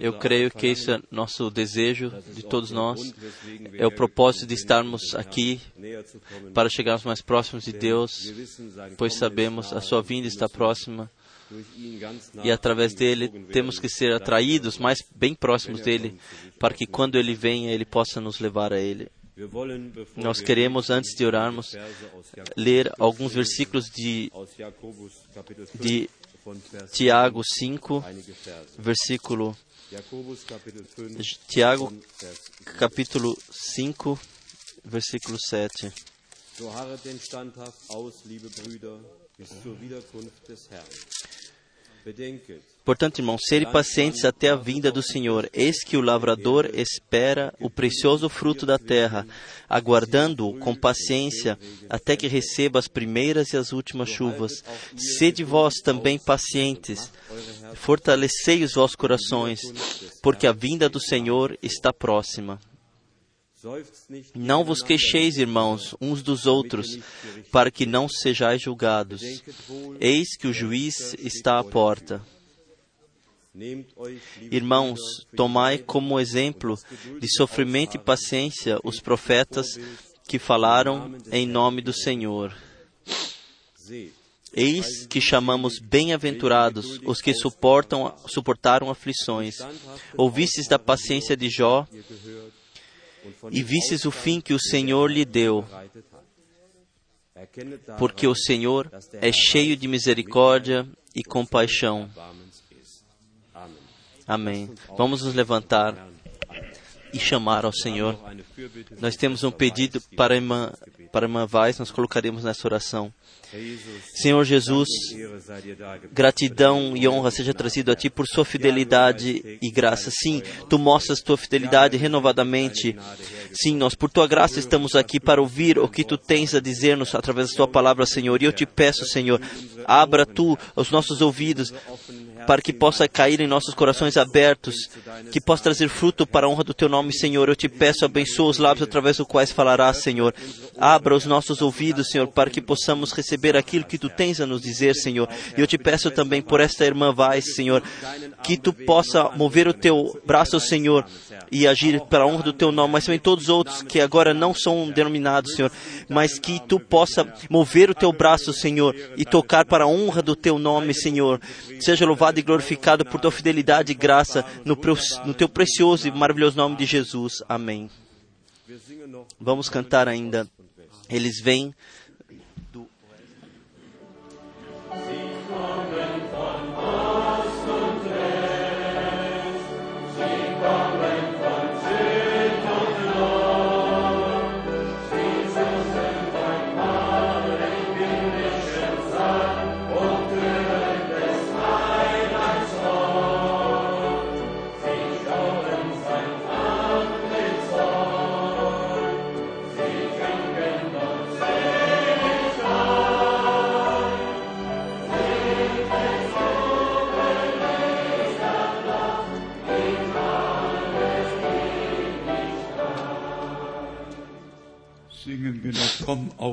Eu creio que isso é nosso desejo de todos nós. É o propósito de estarmos aqui para chegarmos mais próximos de Deus, pois sabemos a sua vinda está próxima. e através dele temos que ser atraídos mais bem próximos dele, para que quando ele venha ele possa nos levar a ele. Nós queremos, antes de orarmos, ler alguns versículos de, de Tiago 5, versículo. Tiago, capítulo 5, versículo 7. So harret denn standhaft aus, liebe Brüder, bis zur Wiederkunft des Herrn. Bedenket, Portanto, irmãos, sede pacientes até a vinda do Senhor. Eis que o lavrador espera o precioso fruto da terra, aguardando-o com paciência até que receba as primeiras e as últimas chuvas. Sede vós também pacientes, fortalecei os vossos corações, porque a vinda do Senhor está próxima. Não vos queixeis, irmãos, uns dos outros, para que não sejais julgados. Eis que o juiz está à porta. Irmãos, tomai como exemplo de sofrimento e paciência os profetas que falaram em nome do Senhor. Eis que chamamos bem-aventurados os que suportam, suportaram aflições. Ouvistes da paciência de Jó e vistes o fim que o Senhor lhe deu, porque o Senhor é cheio de misericórdia e compaixão. Amém. Vamos nos levantar e chamar ao Senhor. Nós temos um pedido para a irmã, para a irmã nós colocaremos nessa oração. Senhor Jesus, gratidão e honra seja trazido a Ti por sua fidelidade e graça. Sim, Tu mostras Tua fidelidade renovadamente. Sim, nós por Tua graça estamos aqui para ouvir o que Tu tens a dizer-nos através da Tua palavra, Senhor. E eu te peço, Senhor, abra Tu os nossos ouvidos para que possa cair em nossos corações abertos, que possa trazer fruto para a honra do Teu nome, Senhor. Eu te peço, abençoa os lábios através dos quais falarás, Senhor. Abra os nossos ouvidos, Senhor, para que possamos receber aquilo que Tu tens a nos dizer, Senhor. E eu te peço também por esta irmã Vaz, Senhor, que Tu possa mover o Teu braço, Senhor, e agir para a honra do Teu nome, mas também todos os outros que agora não são denominados, Senhor, mas que Tu possa mover o Teu braço, Senhor, e tocar para a honra do Teu nome, Senhor. Seja louvado e glorificado por Tua fidelidade e graça no, no Teu precioso e maravilhoso nome de Jesus. Amém. Vamos cantar ainda. Eles vêm Singen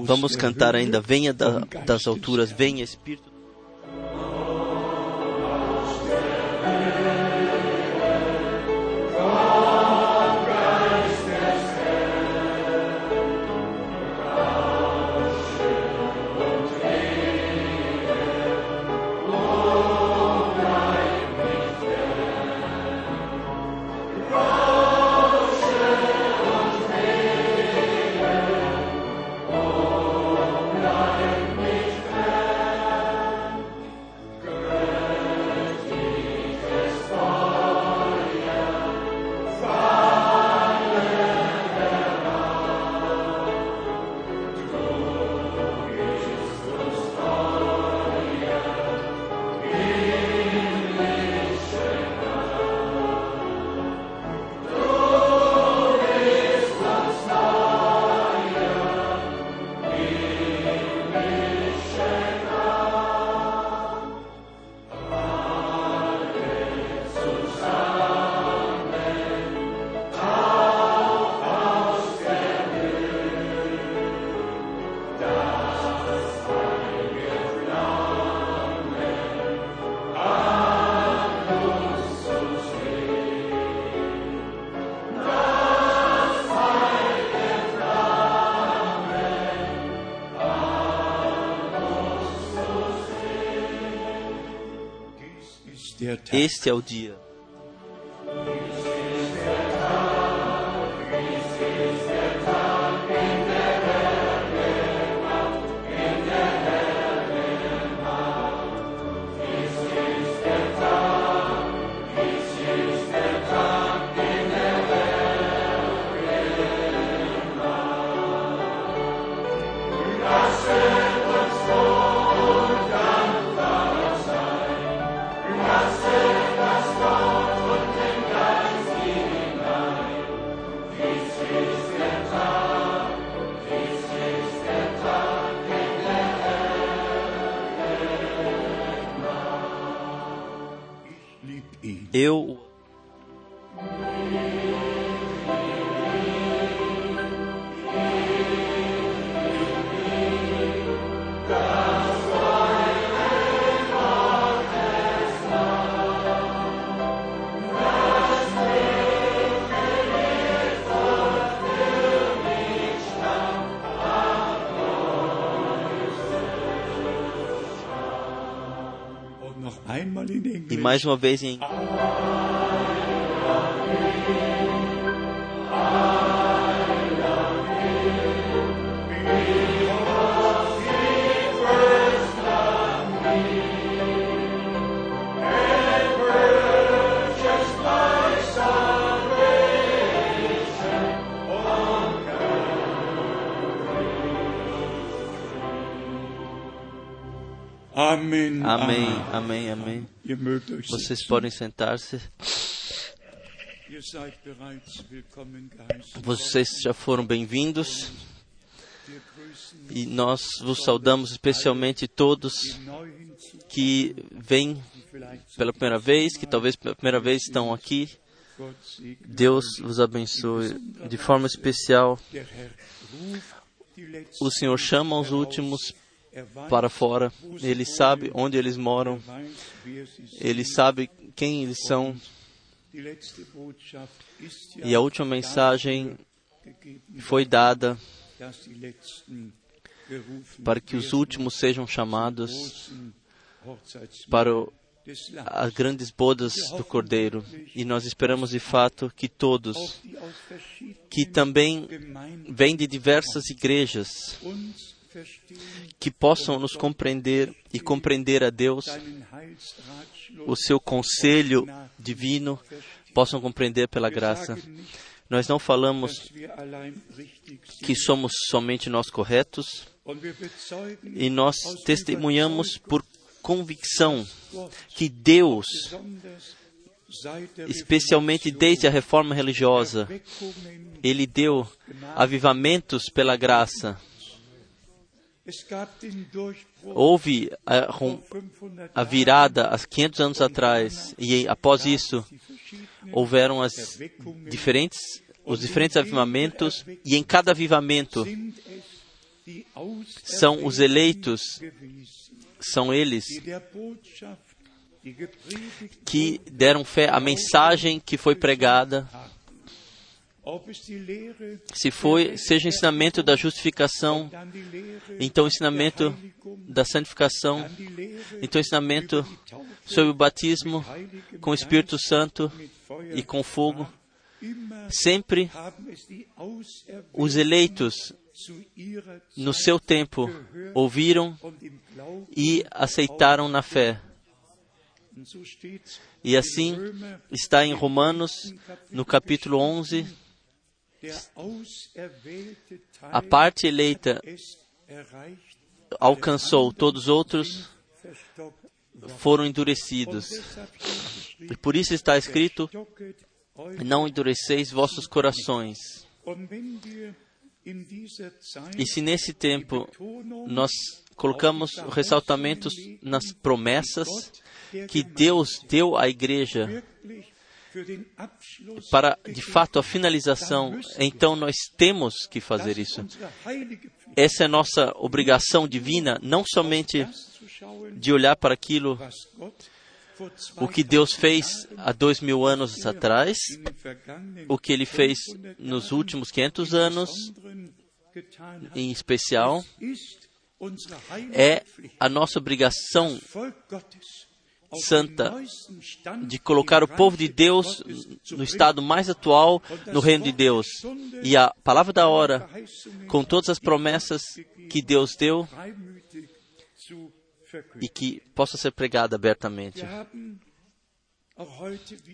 Vamos cantar ainda. Venha da- das alturas, venha Espírito. Este é o dia. Mais uma vez em Amém, amém, amém. Ihr mögt euch Vocês podem sentar-se. Vocês já foram bem-vindos e nós vos saudamos especialmente todos que vêm pela primeira vez, que talvez pela primeira vez estão aqui. Deus vos abençoe de forma especial. O Senhor chama os últimos para fora. Ele sabe onde eles moram. Ele sabe quem eles são. E a última mensagem foi dada para que os últimos sejam chamados para as grandes bodas do Cordeiro. E nós esperamos de fato que todos, que também vêm de diversas igrejas, que possam nos compreender e compreender a Deus, o seu conselho divino, possam compreender pela graça. Nós não falamos que somos somente nós corretos, e nós testemunhamos por convicção que Deus, especialmente desde a reforma religiosa, ele deu avivamentos pela graça. Houve a, 500 a virada há 500 anos atrás e após isso houveram as diferentes os diferentes avivamentos e em cada avivamento são os eleitos, são eles que deram fé à mensagem que foi pregada, se foi seja o ensinamento da justificação, então o ensinamento da santificação, então o ensinamento sobre o batismo com o Espírito Santo e com fogo, sempre os eleitos no seu tempo ouviram e aceitaram na fé. E assim está em Romanos, no capítulo 11, der auserwählte Teil a parte eleita alcançou, todos os outros foram endurecidos. E por isso está escrito: Não endureceis vossos corações. E se nesse tempo nós colocamos ressaltamentos nas promessas que Deus deu à igreja para de fato a finalização, então nós temos que fazer isso. Essa é a nossa obrigação divina, não somente de olhar para aquilo o que Deus fez há dois mil anos atrás, den vergangenen o que Ele fez 500 nos últimos 500 anos, em especial, é a nossa obrigação santa de colocar o povo de Deus no estado mais atual no reino de Deus. E a palavra da hora, com todas as promessas que Deus deu e que possa ser pregada abertamente.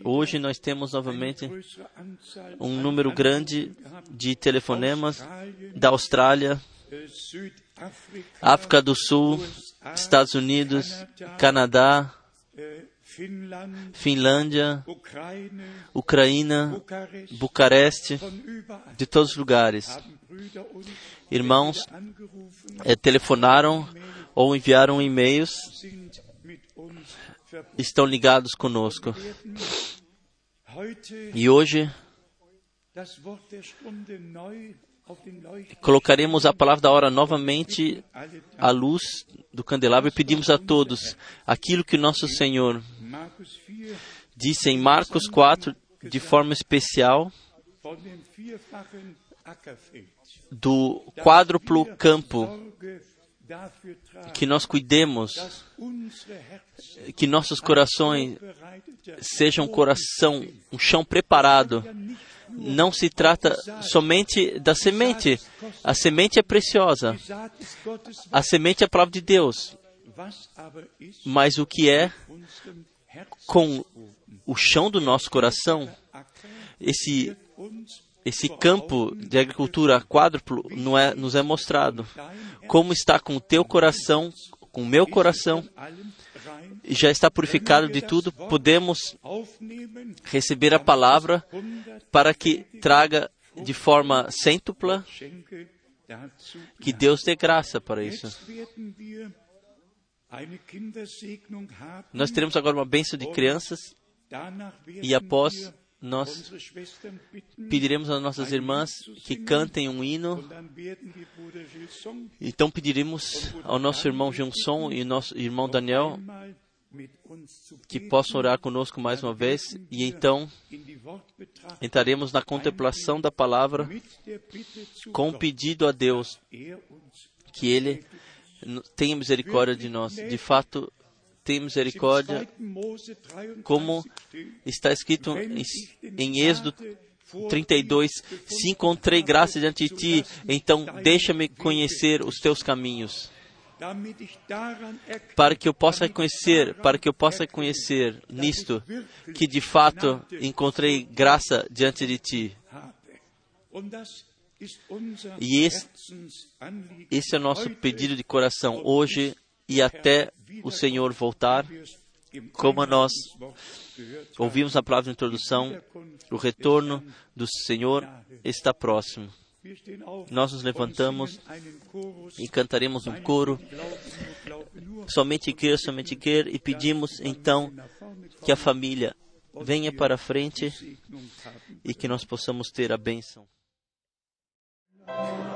Hoje nós temos novamente um número grande de telefonemas da Austrália, África do Sul, Estados Unidos, Canadá, Finlândia, Ucrânia, Bucareste, de todos os lugares. Irmãos eh, telefonaram ou enviaram e-mails, estão ligados conosco. E hoje colocaremos a palavra da hora novamente à luz do candelabro e pedimos a todos aquilo que nosso Senhor disse em Marcos 4, de forma especial, do quádruplo campo, que nós cuidemos, que nossos corações sejam um coração, um chão preparado. Não se trata somente da semente. A semente é preciosa. A semente é a palavra de Deus. Mas o que é com o chão do nosso coração, esse esse campo de agricultura quádruplo não é, nos é mostrado. Como está com o teu coração, com o meu coração, já está purificado de tudo, podemos receber a palavra para que traga de forma cêntupla, que Deus dê graça para isso. Nós teremos agora uma bênção de crianças. e após nós pediremos às nossas irmãs que cantem um hino. Então pediremos ao nosso irmão Johnson e nosso irmão Daniel que possam orar conosco mais uma vez. E então entraremos na contemplação da palavra com o pedido a Deus que Ele tenha misericórdia de nós. De fato, tem misericórdia, como está escrito em, em Êxodo 32, se encontrei graça diante de ti, então deixa-me conhecer os teus caminhos. Para que eu possa conhecer, para que eu possa conhecer nisto, que de fato encontrei graça diante de ti. E esse, esse é o nosso pedido de coração hoje e até o Senhor voltar, como nós ouvimos a palavra de introdução, o retorno do Senhor está próximo. Nós nos levantamos e cantaremos um coro, somente quer, somente quer, e pedimos então que a família venha para a frente e que nós possamos ter a bênção. Thank you.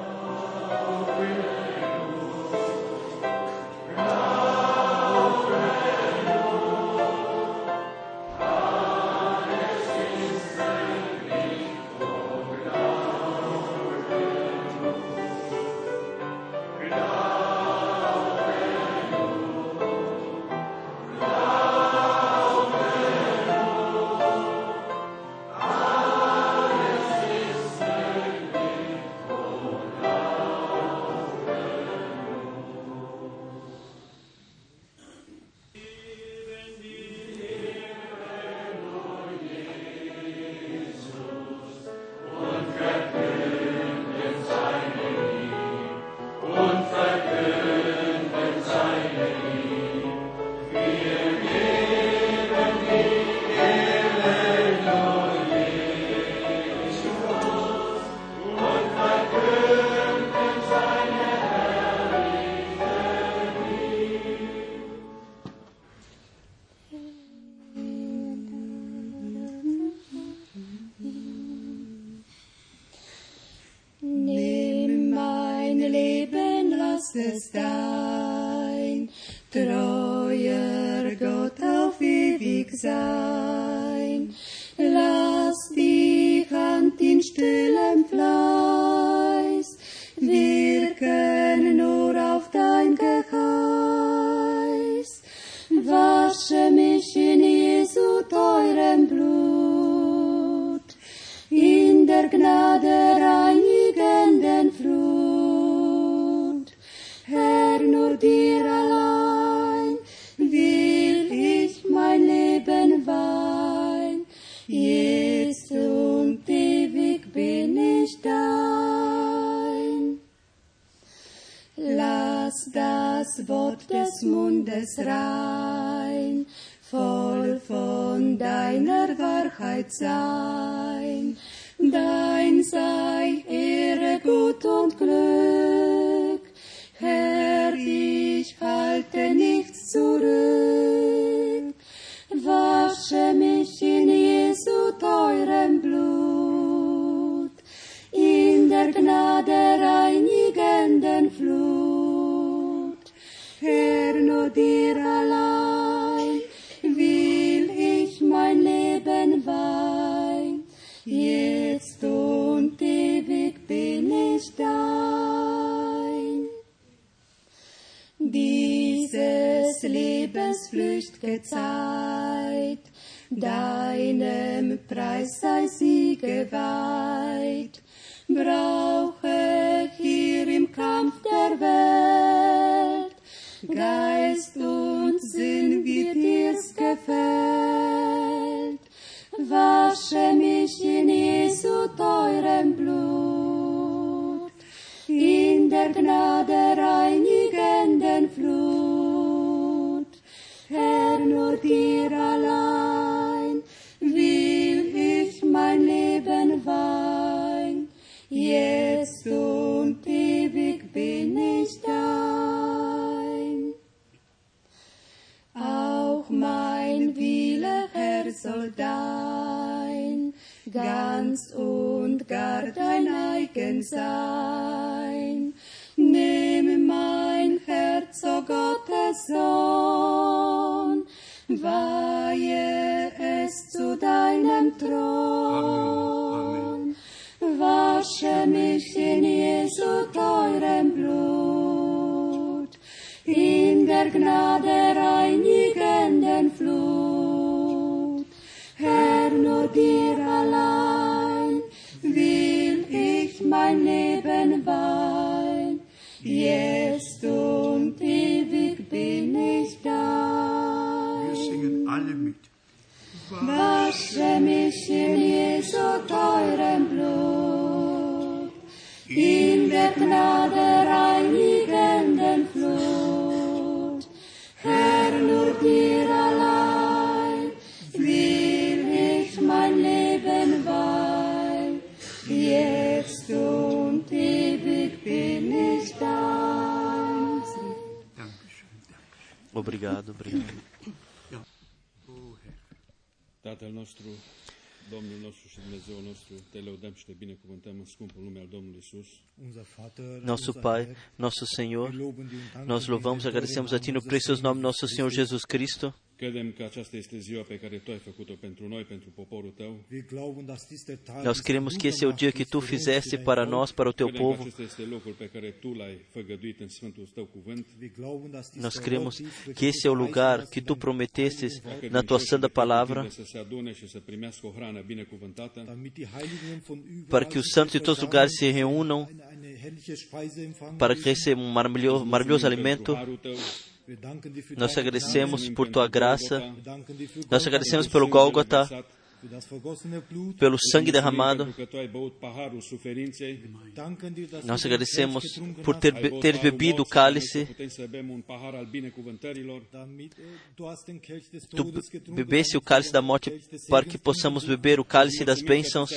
Mein Wille, Herr, soll dein, ganz und gar dein eigen sein. Nimm mein Herz, o Gottes Sohn, weihe es zu deinem Thron. Wasche mich in Jesu teurem Blut, in der Gnade Mich in Jesu teurem Blut, in der Gnade reinigenden Flut. Herr, nur dir allein will ich mein Leben weihen. Jetzt und ewig bin ich dein. Obrigado, obrigado. Tatăl nostru, Domnul nostru și Dumnezeu nostru, te lăudăm și te binecuvântăm în scumpul nume al Domnului Isus. Nosso Pai, nosso Senhor, nós louvamos e agradecemos a Ti no precioso nome nosso Senhor Jesus Cristo. Credem că aceasta este ziua pe care Tu ai făcut-o pentru noi, pentru poporul Nós den que esse é o dia que Tu fizeste para nós, para o Teu Credem povo. Nós für que esse é o lugar que Tu prometestes na Tua santa palavra, para que os santos de todos os lugares se reúnam para que recebam um maravilhoso, maravilhoso alimento. Nós agradecemos por Tua graça, nós agradecemos pelo Gólgota. Pelo sangue derramado. Nós agradecemos por ter, paharul bebido o cálice. Tu bebesse o cálice da morte para que possamos beber o cálice das bênçãos.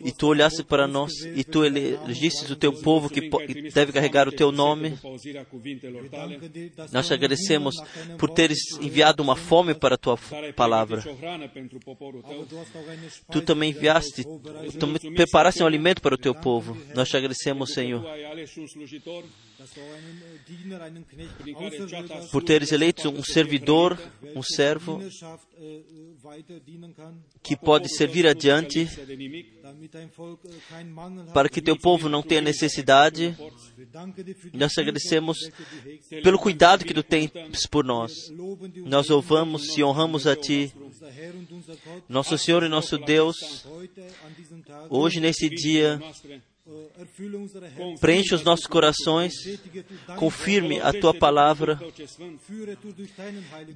E tu olhaste para nós e tu elegistes o teu povo que deve carregar o teu nome. Nós einen agradecemos por teres enviado uma fome para a tua palavra. Tu também enviaste, tu me- preparaste um alimento para o teu povo. Nós te agradecemos, Senhor, äh, por teres eleito um servidor, um servo äh, äh, que pode servir adiante äh, para que teu povo não tenha necessidade. Nós agradecemos pelo cuidado que tu tens por nós. Nós louvamos e honramos a ti, nosso Senhor e nosso Deus, hoje nesse dia, Preenche os nossos corações, confirme a tua palavra,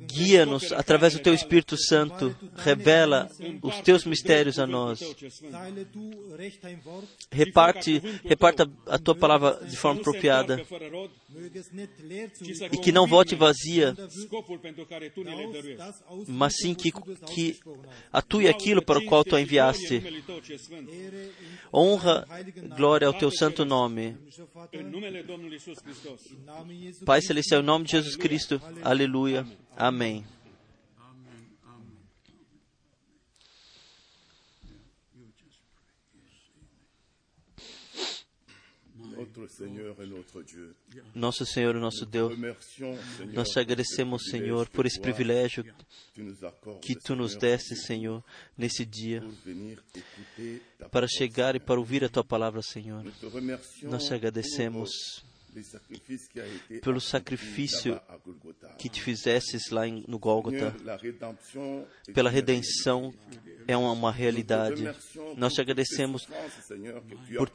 guia-nos através do teu Espírito Santo, revela os teus mistérios a nós. Reparte, reparta a tua palavra de forma apropriada e que não volte vazia, mas sim que, que atue aquilo para o qual tu a enviaste. Honra, glória ao teu santo nome. Pai Celestial, em nome de Jesus Cristo. Aleluia. Amém. Nosso Senhor e nosso Deus, nós te agradecemos, Senhor, por esse privilégio que tu nos deste, Senhor, nesse dia, para chegar e para ouvir a tua palavra, Senhor. Nós te agradecemos pelo sacrifício que te fizesses lá no Gólgota. Pela redenção é uma, uma realidade. Nós te agradecemos por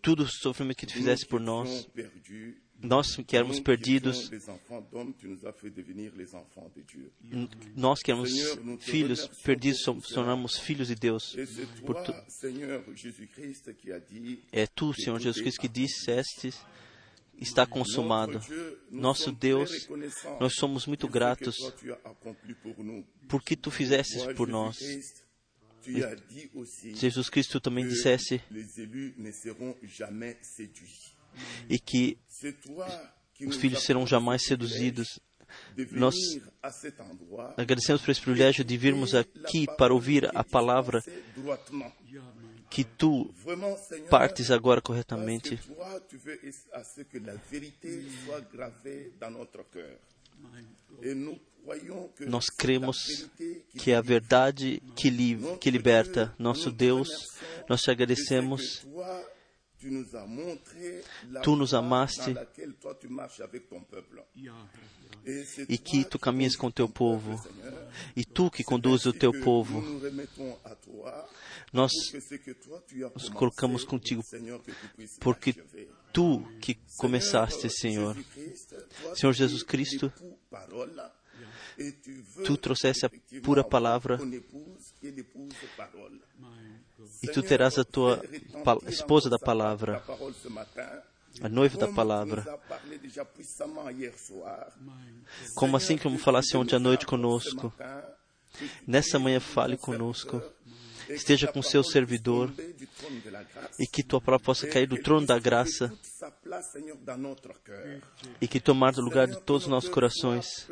tudo o sofrimento que tu fizeste por nós. Nós que éramos perdidos, nós que éramos filhos perdidos, somos, tornamos filhos de Deus. Tu, é tu, Senhor Jesus Cristo, que disseste, está consumado. Nosso Deus, nós somos muito gratos porque tu fizestes por nós. Jesus Cristo também dissesse e que os filhos serão jamais seduzidos. Nós agradecemos por esse privilégio de virmos aqui para ouvir a palavra que tu partes agora corretamente. Nós cremos que é a verdade que, li, que liberta. Nosso Deus, nós te agradecemos. Tu nos amaste. e que tu caminhas com o teu povo. E tu que conduzes o teu povo. Nós nos colocamos contigo porque tu que começaste, Senhor. Senhor Jesus Cristo, tu trouxeste a pura palavra e tu terás a tua esposa da palavra, a noiva da palavra. Como assim como falasse ontem à noite conosco, nessa manhã fale conosco. Esteja com seu servidor e que tua palavra possa cair do trono da graça e que tomar o lugar de todos os nossos corações.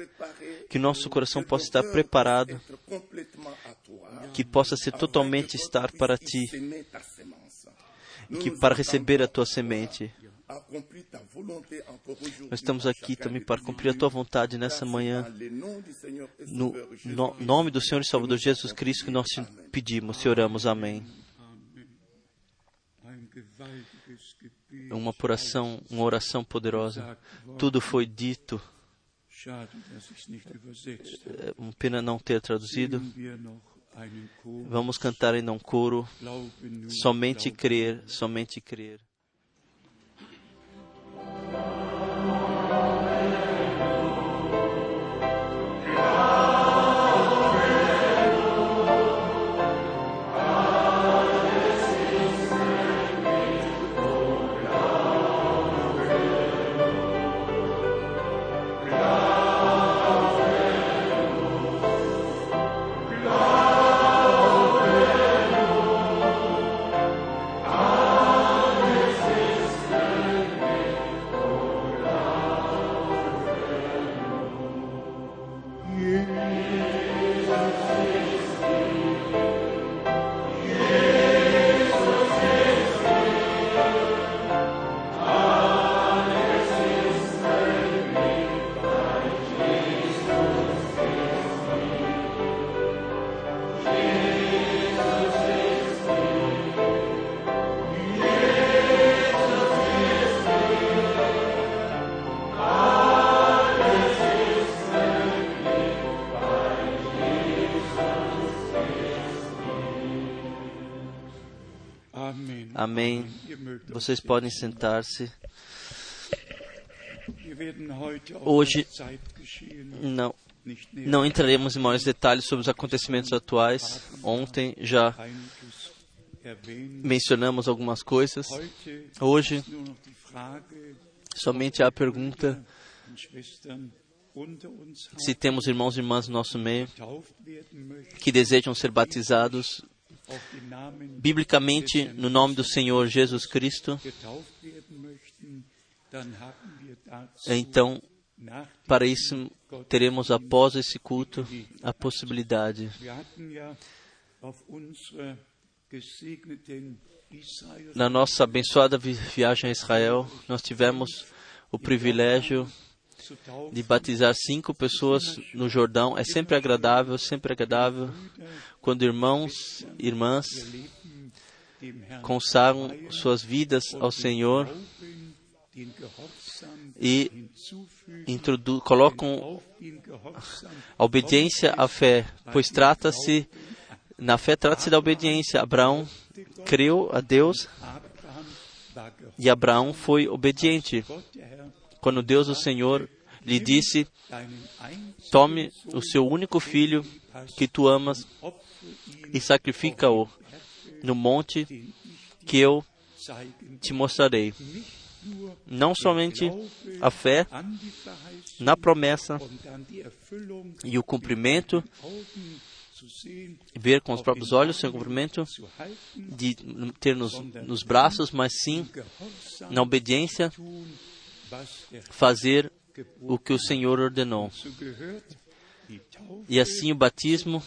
Que nosso coração possa estar preparado, que possa ser totalmente estar para ti e que para receber a tua semente. Nós estamos aqui também para cumprir a tua vontade nessa manhã. No, no nome do Senhor e Salvador Jesus Cristo que nós te pedimos e oramos. Amém. Uma oração, uma oração poderosa. Tudo foi dito. É uma pena não ter traduzido. Vamos cantar ainda um coro. Somente crer, somente crer. Vocês podem sentar-se. Hoje- Não, não entraremos em maiores detalhes sobre os acontecimentos atuais. Ontem já mencionamos algumas coisas. Hoje somente há a pergunta se temos irmãos e irmãs no nosso meio que desejam ser batizados biblicamente no nome do Senhor Jesus Cristo. Então, para isso, teremos após esse culto a possibilidade. Na nossa abençoada vi- viagem a Israel, nós tivemos o privilégio de batizar cinco pessoas no Jordão. É sempre agradável, sempre agradável quando irmãos e irmãs consagram suas vidas ao Senhor e colocam a obediência à fé, pois trata-se, na fé trata-se da obediência. Abraão creu a Deus e Abraão foi obediente. Quando Deus, o Senhor, lhe disse: Tome o seu único filho que tu amas e sacrifica-o no monte que eu te mostrarei. Não somente a fé na promessa e o cumprimento, ver com os próprios olhos seu cumprimento, de ter nos, nos braços, mas sim na obediência fazer o que o Senhor ordenou. E assim o batismo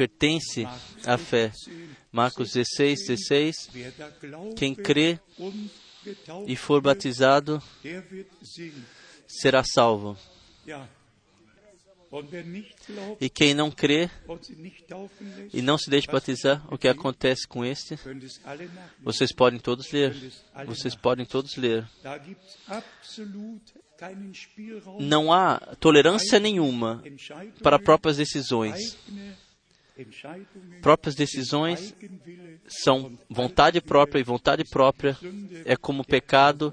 pertence à fé. Marcos 16, 16. Wer da glaubt Quem crê e for batizado será salvo. E quem não crê e não se deixa batizar, o que acontece com este? Vocês podem todos ler. Vocês podem todos ler. Não há tolerância nenhuma para próprias decisões. Próprias decisões são vontade própria e vontade própria é como o pecado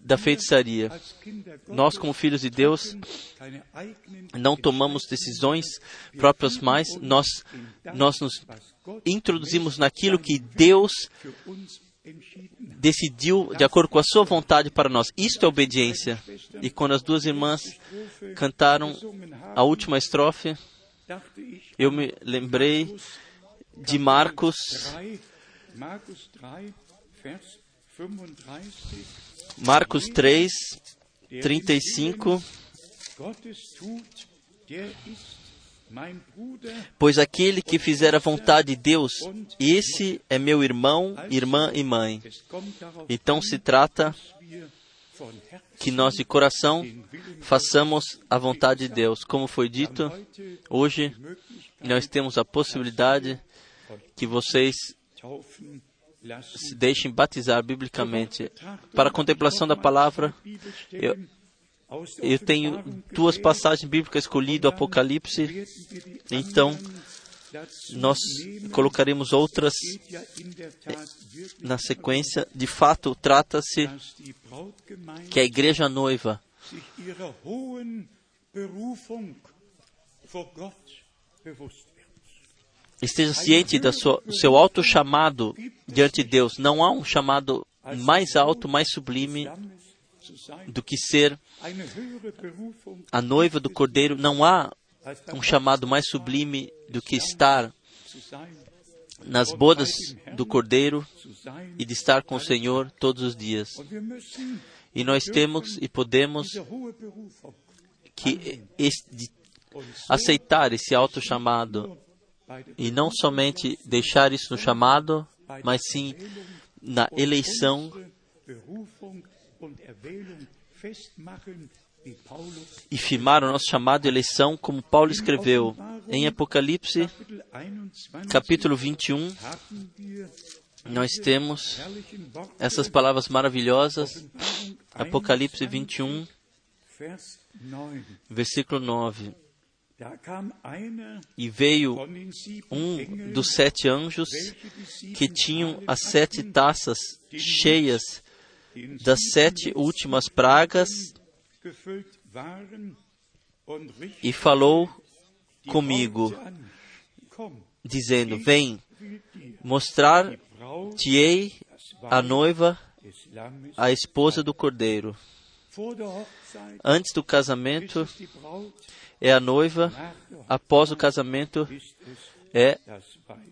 da feitiçaria. Nós, como filhos de Deus, não tomamos decisões próprias mais, nós, nós nos introduzimos naquilo que Deus decidiu de acordo com a sua vontade para nós. Isto é obediência. E quando as duas irmãs cantaram a última estrofe, eu me lembrei de Marcos, 3, Markus 3, Vers 35, Marcos 3, 35. Gottes tut, der ist mein Bruder Pois aquele que fizer a vontade de Deus, esse é meu irmão, irmã e mãe. Então se trata que nós de coração façamos a vontade de Deus. Como foi dito, hoje nós temos a possibilidade que vocês se deixem batizar biblicamente. Para a contemplação da palavra, eu, eu tenho duas passagens bíblicas escolhidas, o Apocalipse. Então, nós colocaremos outras wirklich na sequência. De fato, trata-se que a igreja noiva esteja ciente do seu alto chamado diante de Deus. Não há um chamado mais alto, mais sublime do que ser a noiva do Cordeiro. Não há um chamado mais sublime do que estar nas bodas do Cordeiro e de estar com o Senhor todos os dias. E nós temos e podemos que es- de uns aceitar esse alto chamado e não somente deixar isso no chamado, mas sim na eleição e firmar o nosso chamado e eleição, como Paulo escreveu em Apocalipse, Kapitel 21 capítulo 21. haben wir Nós temos essas palavras maravilhosas, Apocalipse 21, 21, Vers 9. versículo 9. Da kam einer E veio um dos sete anjos que tinham as sete taças cheias das sete últimas pragas e falou comigo, dizendo: Vem, mostrar-te-ei a noiva, a esposa do cordeiro. Antes do casamento é a noiva, após o casamento é,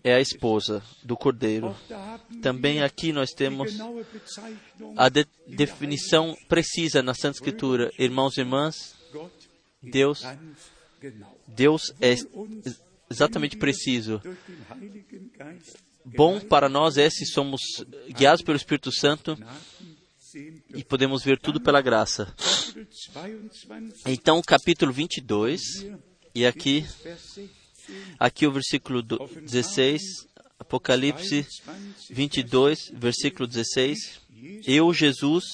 é a esposa do cordeiro. Também aqui nós temos a de- definição precisa na Santa Escritura. Irmãos e irmãs, Deus. Deus é exatamente preciso. Bom para nós é se somos guiados pelo Espírito Santo e podemos ver tudo pela graça. Kapitel 22, Então, capítulo 22, e aqui, Vers 16, aqui o versículo do- 16, Apocalipse 22, versículo 16. Eu, Jesus,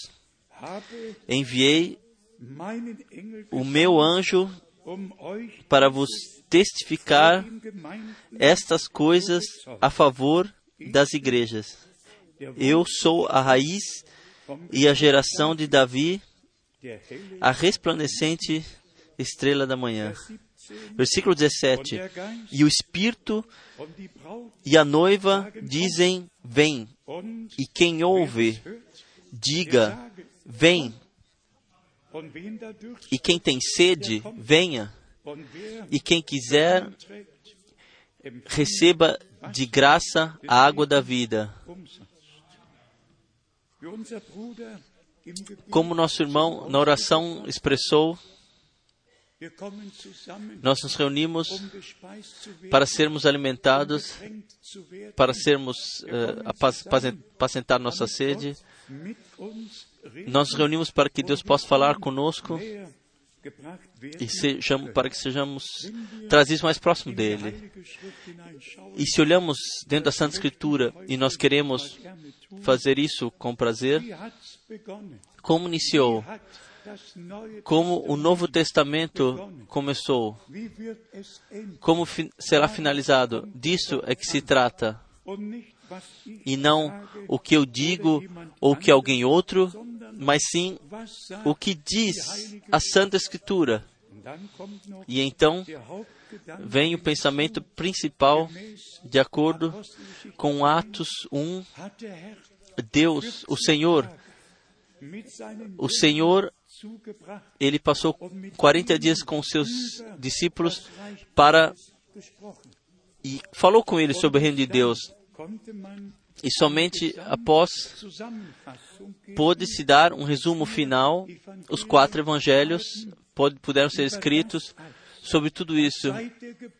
enviei o meu anjo para vos testificar estas coisas a favor das igrejas. Eu sou a raiz e a geração de Davi, a resplandecente estrela da manhã. Versículo 17. der Geist E o Espírito e a noiva dizem: Vem. E quem ouve, diga: Vem. E quem tem sede, venha. E quem quiser, receba de graça a água da vida. Como nosso irmão na oração expressou, nós nos reunimos para sermos alimentados, para sermos apazen- apacentar nossa sede. Nós nos reunimos para que Deus possa falar conosco e sejamos, para que sejamos trazidos mais próximo dele. E se olhamos dentro da Santa Escritura e nós queremos fazer isso com prazer, como iniciou, como o Novo Testamento começou, como será finalizado, disso é que se trata. E não o que eu digo ou que alguém outro, mas sim o que diz a Santa Escritura. E então vem o pensamento principal de acordo com Atos 1, hat der Herr Deus, o Senhor, o Senhor, ele passou 40 dias com seus discípulos para e falou com eles sobre o reino de Deus. E somente após Zusammenfassung geben, pôde se dar um resumo final. Os quatro evangelhos puderam ser escritos sobre tudo isso.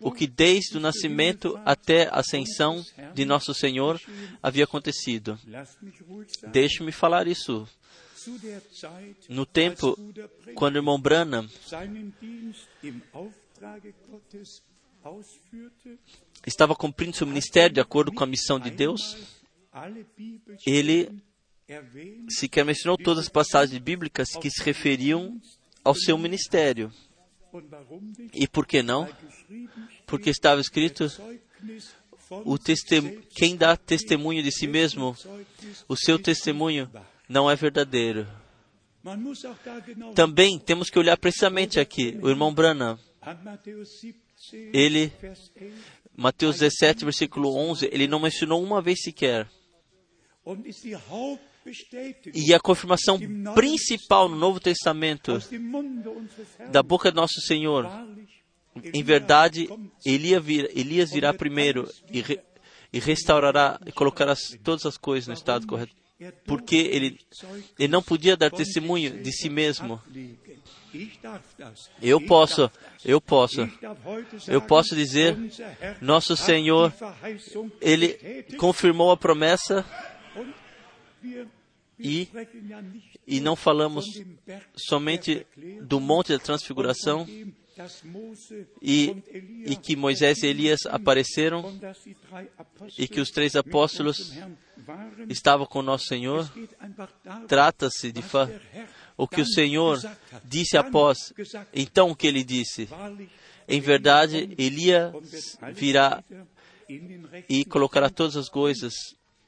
O que desde o nascimento até a ascensão de nosso Senhor havia acontecido. Deixe-me falar isso. No tempo, quando o irmão Branham estava cumprindo seu ministério de acordo com a missão de Deus, alle ele sequer mencionou todas as passagens bíblicas que se referiam ao seu ministério. E por que não? Porque estava escrito: o testem quem dá testemunho de si mesmo, o seu testemunho. Não é verdadeiro. Também temos que olhar precisamente aqui. O irmão Branham, an Matthäus 17, ele, Vers 11, Mateus 17, versículo 11, ele não mencionou uma vez sequer. E a confirmação principal no Novo Testamento da boca de nosso Senhor, em verdade, Elias virá, Elias virá primeiro e, re, e restaurará e colocará as- todas as coisas no estado correto. Porque ele, ele não podia dar testemunho de si mesmo. Eu posso, eu posso. Eu posso dizer, nosso Senhor, Ele confirmou a promessa e, e não falamos somente do Monte da Transfiguração e, e que Moisés e Elias apareceram e que os três apóstolos estavam com nosso Senhor. Trata-se de o que o Senhor disse após. Então o que ele disse? Em verdade, Elias virá e colocará todas as coisas,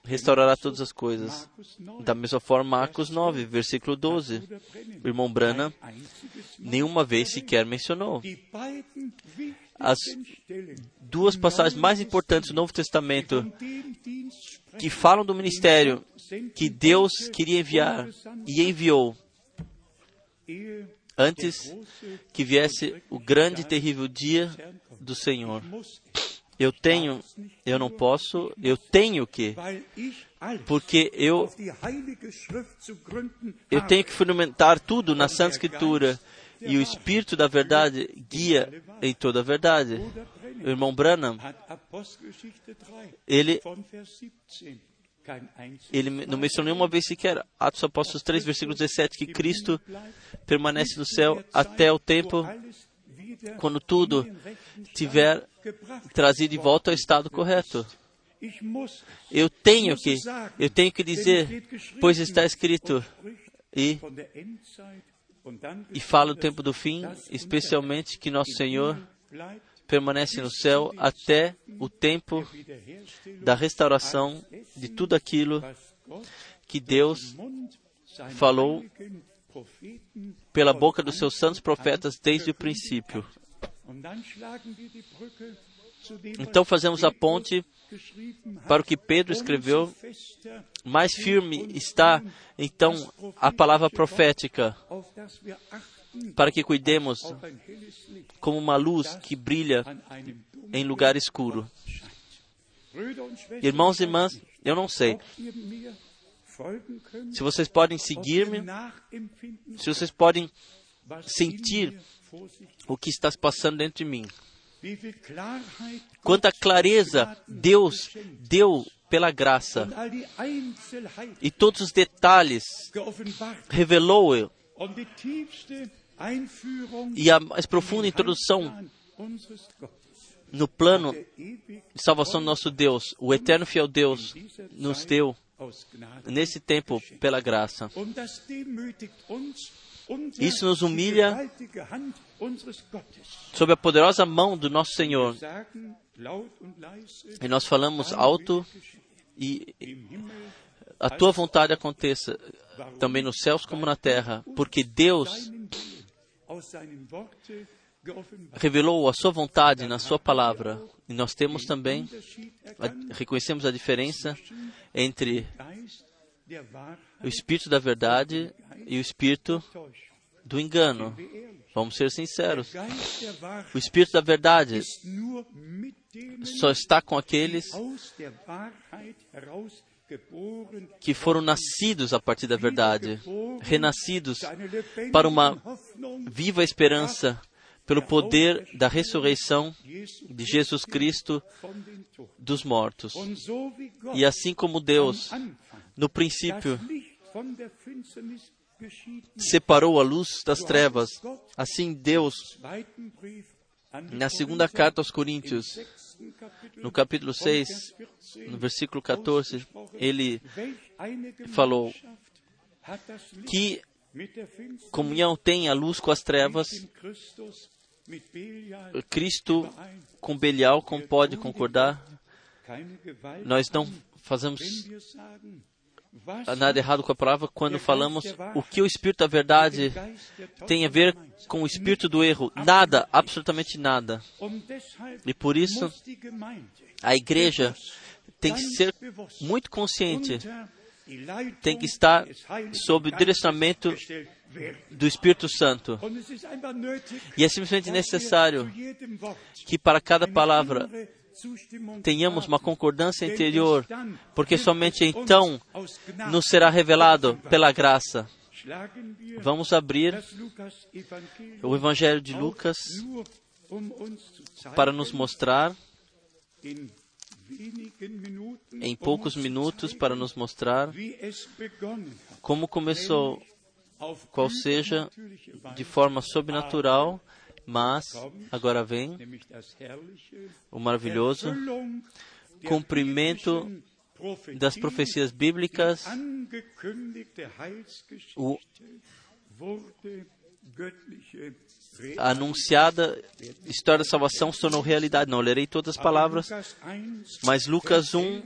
restaurará todas as coisas. Markus 9, Da mesma forma, Marcos 9, versículo 12. Bruder Brennan, O irmão Mal nenhuma vez sequer mencionou. As duas passagens mais importantes do Novo Testamento que falam do ministério que Deus queria enviar e enviou antes que viesse o grande e terrível dia do Senhor. Eu tenho, eu não posso, eu tenho que, porque eu eu tenho que fundamentar tudo na Santa Escritura e o Espírito da Verdade guia em toda a verdade. O irmão Branham, hat Apostelgeschichte 3 ele von Vers 17 kein einziges ele não mencionou nenhuma vez sequer, Atos Apóstolos 3, versículo 17, que Cristo permanece no céu até o tempo quando tudo tiver trazido de volta ao estado correto. Eu tenho que, eu tenho que dizer, pois está escrito, e, e fala do tempo do fim, especialmente que nosso Senhor permanece no céu até o tempo da restauração de tudo aquilo que Deus falou pela boca dos seus santos profetas desde o princípio. Então fazemos a ponte para o que Pedro escreveu. Mais firme está, então, a palavra profética, para que cuidemos como uma luz que brilha em lugar escuro. Irmãos e irmãs, eu não sei se vocês podem seguir-me, se vocês podem sentir o que está se passando dentro de mim. Quanta clareza Deus deu pela graça. E todos os detalhes revelou e a mais profunda introdução no plano de salvação do nosso Deus, o eterno fiel Deus nos deu nesse tempo pela graça. Isso nos humilha sob a poderosa mão do nosso Senhor. E nós falamos alto e a tua vontade aconteça também nos céus como na terra, porque Deus revelou a sua vontade na sua palavra. E nós temos também, reconhecemos a diferença entre o espírito da verdade e o espírito do engano. Vamos ser sinceros. O espírito da verdade só está com aqueles que foram nascidos a partir da verdade, renascidos para uma viva esperança pelo poder da ressurreição de Jesus Cristo dos mortos. E assim como Deus, no princípio, separou a luz das trevas, assim Deus, na segunda carta aos Coríntios, no capítulo 6, no versículo 14, ele falou que comunhão tem a luz com as trevas, Cristo com Belial como pode concordar. Nós não fazemos nada errado com a palavra quando falamos o que o Espírito da verdade tem a ver com o Espírito do erro. Nada, absolutamente nada. E por isso, a igreja tem que ser muito consciente, tem que estar sob o direcionamento do Espírito Santo. E é simplesmente necessário que para cada palavra tenhamos uma concordância interior, porque somente então nos será revelado pela graça. Vamos abrir o Evangelho de Lucas para nos mostrar, em poucos minutos, para nos mostrar como começou, qual seja, de forma sobrenatural, mas agora vem o maravilhoso cumprimento das profecias bíblicas. O a anunciada história da salvação se tornou realidade. Não lerei todas as palavras, Lukas 1, mas Lucas 1,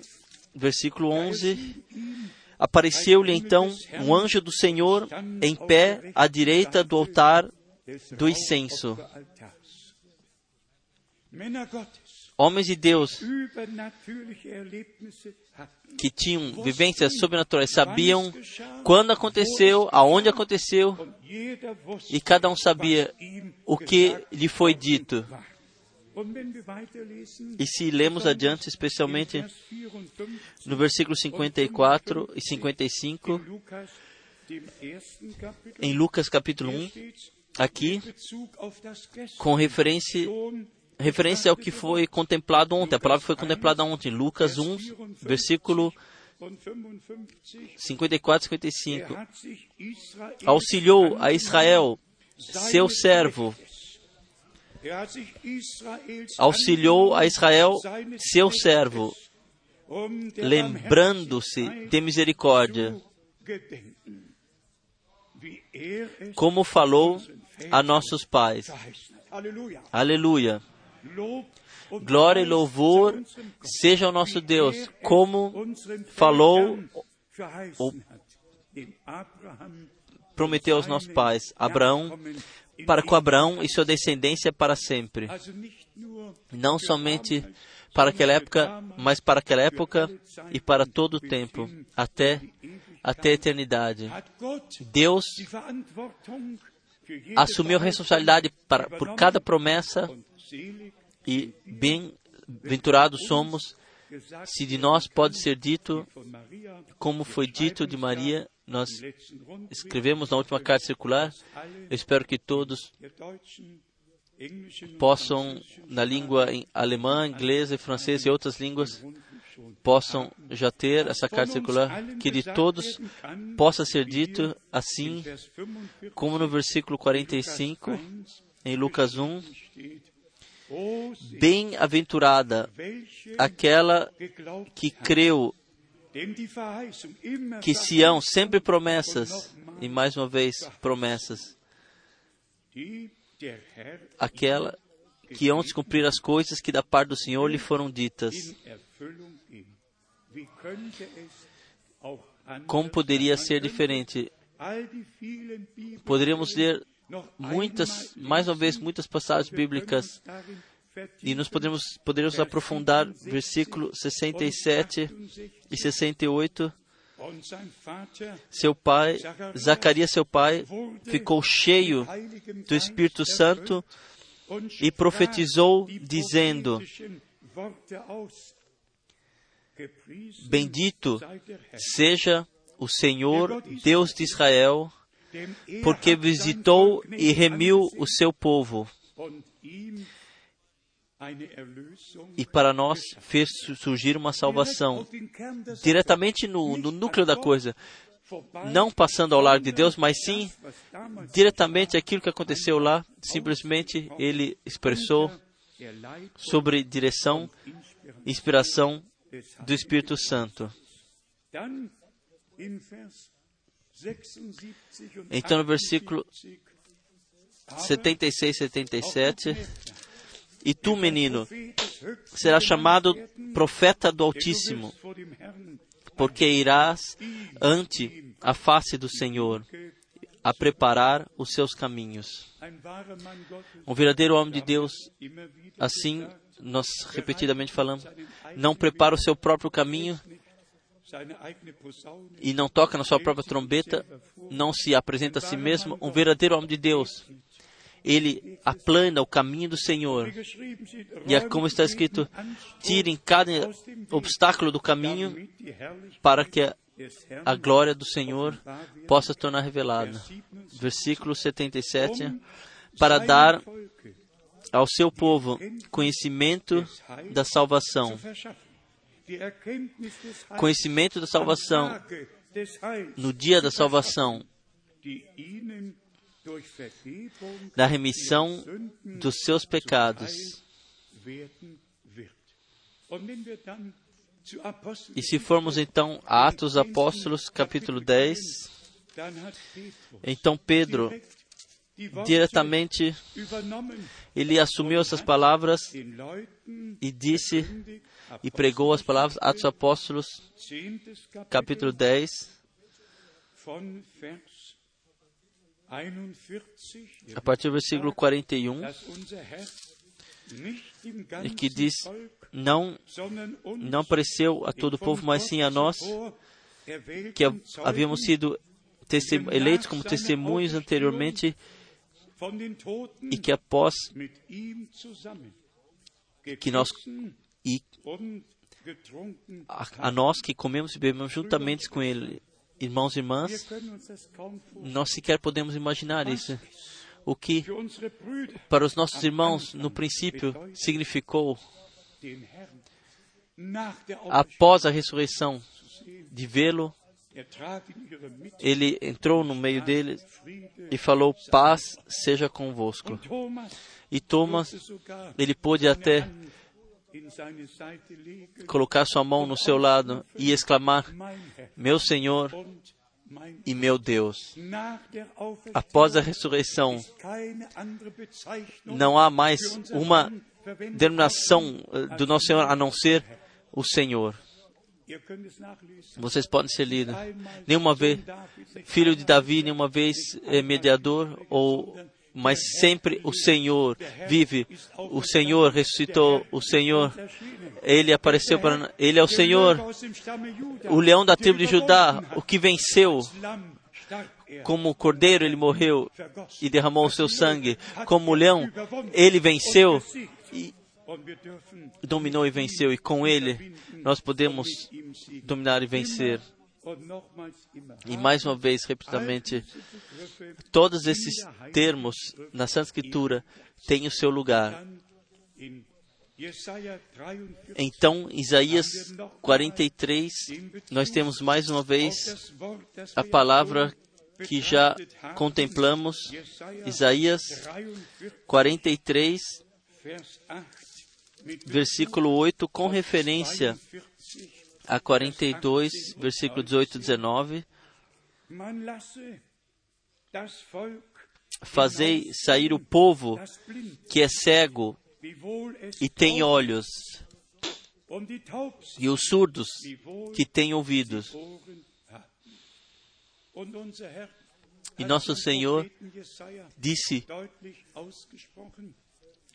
versículo 11. Apareceu-lhe então um anjo do Senhor em pé à direita do altar do incenso. Homens de Deus que tinham vivências sobrenaturais sabiam quando aconteceu, aonde aconteceu, e cada um sabia o que lhe foi dito. E se lemos adiante, especialmente Vers 54 no versículo 54 e 55, in Lukas, dem ersten Kapitel, em Lucas capítulo 1, steht aqui, com referência, referência ao que foi contemplado ontem. A palavra foi contemplada ontem, Lucas 1, versículo und 55. 54 e Er 55. hat sich Israel Auxiliou a Israel, seu servo, Er auxiliou a Israel, seu servo, lembrando-se de misericórdia, er como falou a nossos pais. Aleluia. Glória e louvor seja ao nosso Deus, como falou, Vätern verheißen o- hat, dem Abraham prometeu aos nossos pais, Abraão, para com Abraão e sua descendência para sempre. Não somente para aquela época, mas para aquela época e para todo o tempo, até, até a eternidade. Deus assumiu a responsabilidade para, por cada promessa e bem-aventurados somos se de nós pode ser dito, como foi dito de Maria, nós escrevemos na última carta circular. Eu espero que todos possam, na língua em alemã, inglesa francesa e outras línguas, possam já ter essa carta circular, que de todos possa ser dito assim, Vers 45 como no versículo 45, em Lucas 1, steht, O sie, bem-aventurada aquela que creu que Sião sempre promessas, e mais uma vez promessas, aquela que hão de cumprir as coisas que da parte do Senhor lhe foram ditas. Como poderia ser diferente? Poderíamos ler muitas, mais uma vez, muitas passagens bíblicas e nos podemos, poderíamos aprofundar versículo 67 e 68. Und sein Vater Seu pai, Zacarias, seu pai, ficou cheio do Espírito Santo e profetizou, dizendo: Bendito seja o Senhor, Deus de Israel, porque visitou e remiu o seu povo e para nós fez su- surgir uma salvação diretamente no, no núcleo da coisa, não passando ao lado de Deus, mas sim diretamente aquilo que aconteceu lá. Simplesmente ele expressou sobre direção, inspiração do Espírito Santo. Dann in Vers 76 und Então, no versículo 78, 76 77, e tu, menino, Prophet des Höchsten será genannt chamado profeta do Altíssimo, porque irás ante a face do Senhor a preparar os seus caminhos. Um verdadeiro homem de Deus, assim nós repetidamente falamos, não prepara o seu próprio caminho e não toca na sua própria trombeta, não se apresenta a si mesmo. Um verdadeiro homem de Deus, ele aplana o caminho do Senhor. E é como está escrito: tirem cada obstáculo do caminho para que a, glória do Senhor possa tornar revelada. Vers 77, Versículo 77. um Para dar ao seu povo conhecimento da salvação. Conhecimento da salvação no dia da salvação, da remissão dos seus pecados. E se formos então a Atos Apóstolos, capítulo 10, dann hat Petrus então Pedro diretamente, ele assumiu essas palavras e disse e pregou as palavras Atos Apóstolos, capítulo 10, von Vers 41, a partir do versículo 41, dass unser Herr nicht dem e que diz: Não, não apareceu a todo o povo, mas sim a nós, que havíamos sido eleitos como testemunhos anteriormente e que após que nós e a, a nós que comemos e bebemos juntamente com ele, irmãos e irmãs, nós sequer podemos imaginar isso. O que para os nossos irmãos no princípio significou após a ressurreição de vê-lo, ele entrou no meio deles e falou: Paz seja convosco. E Thomas, ele pôde até colocar sua mão no seu lado e exclamar: Meu Senhor e meu Deus. Após a ressurreição, não há mais uma denominação eh, do nosso Senhor a não ser o Senhor. Vocês podem ser lidos. Nenhuma vez filho de Davi, nenhuma vez é mediador, ou mas sempre o Senhor vive. O Senhor ressuscitou. O Senhor, ele apareceu para. Ele é o Senhor, o leão da tribo de Judá, o que venceu. Er, Como cordeiro, ele morreu e derramou o seu sangue. Como leão, ele venceu e dominou e venceu. E com ele, nós podemos dominar e vencer. E mais uma vez, repetidamente, todos esses termos na Santa Escritura têm o seu lugar. dann in Jesaja 43 Então, Isaías 43, nós temos mais uma vez a palavra que já contemplamos, Isaías 43, 43, Vers 8, mit versículo 8, com referência 42, a 42, versículo 18 e 19. Man lasse das Volk, Fazei sair o povo que é cego e tem olhos, e os surdos que têm ouvidos. E nosso Senhor disse,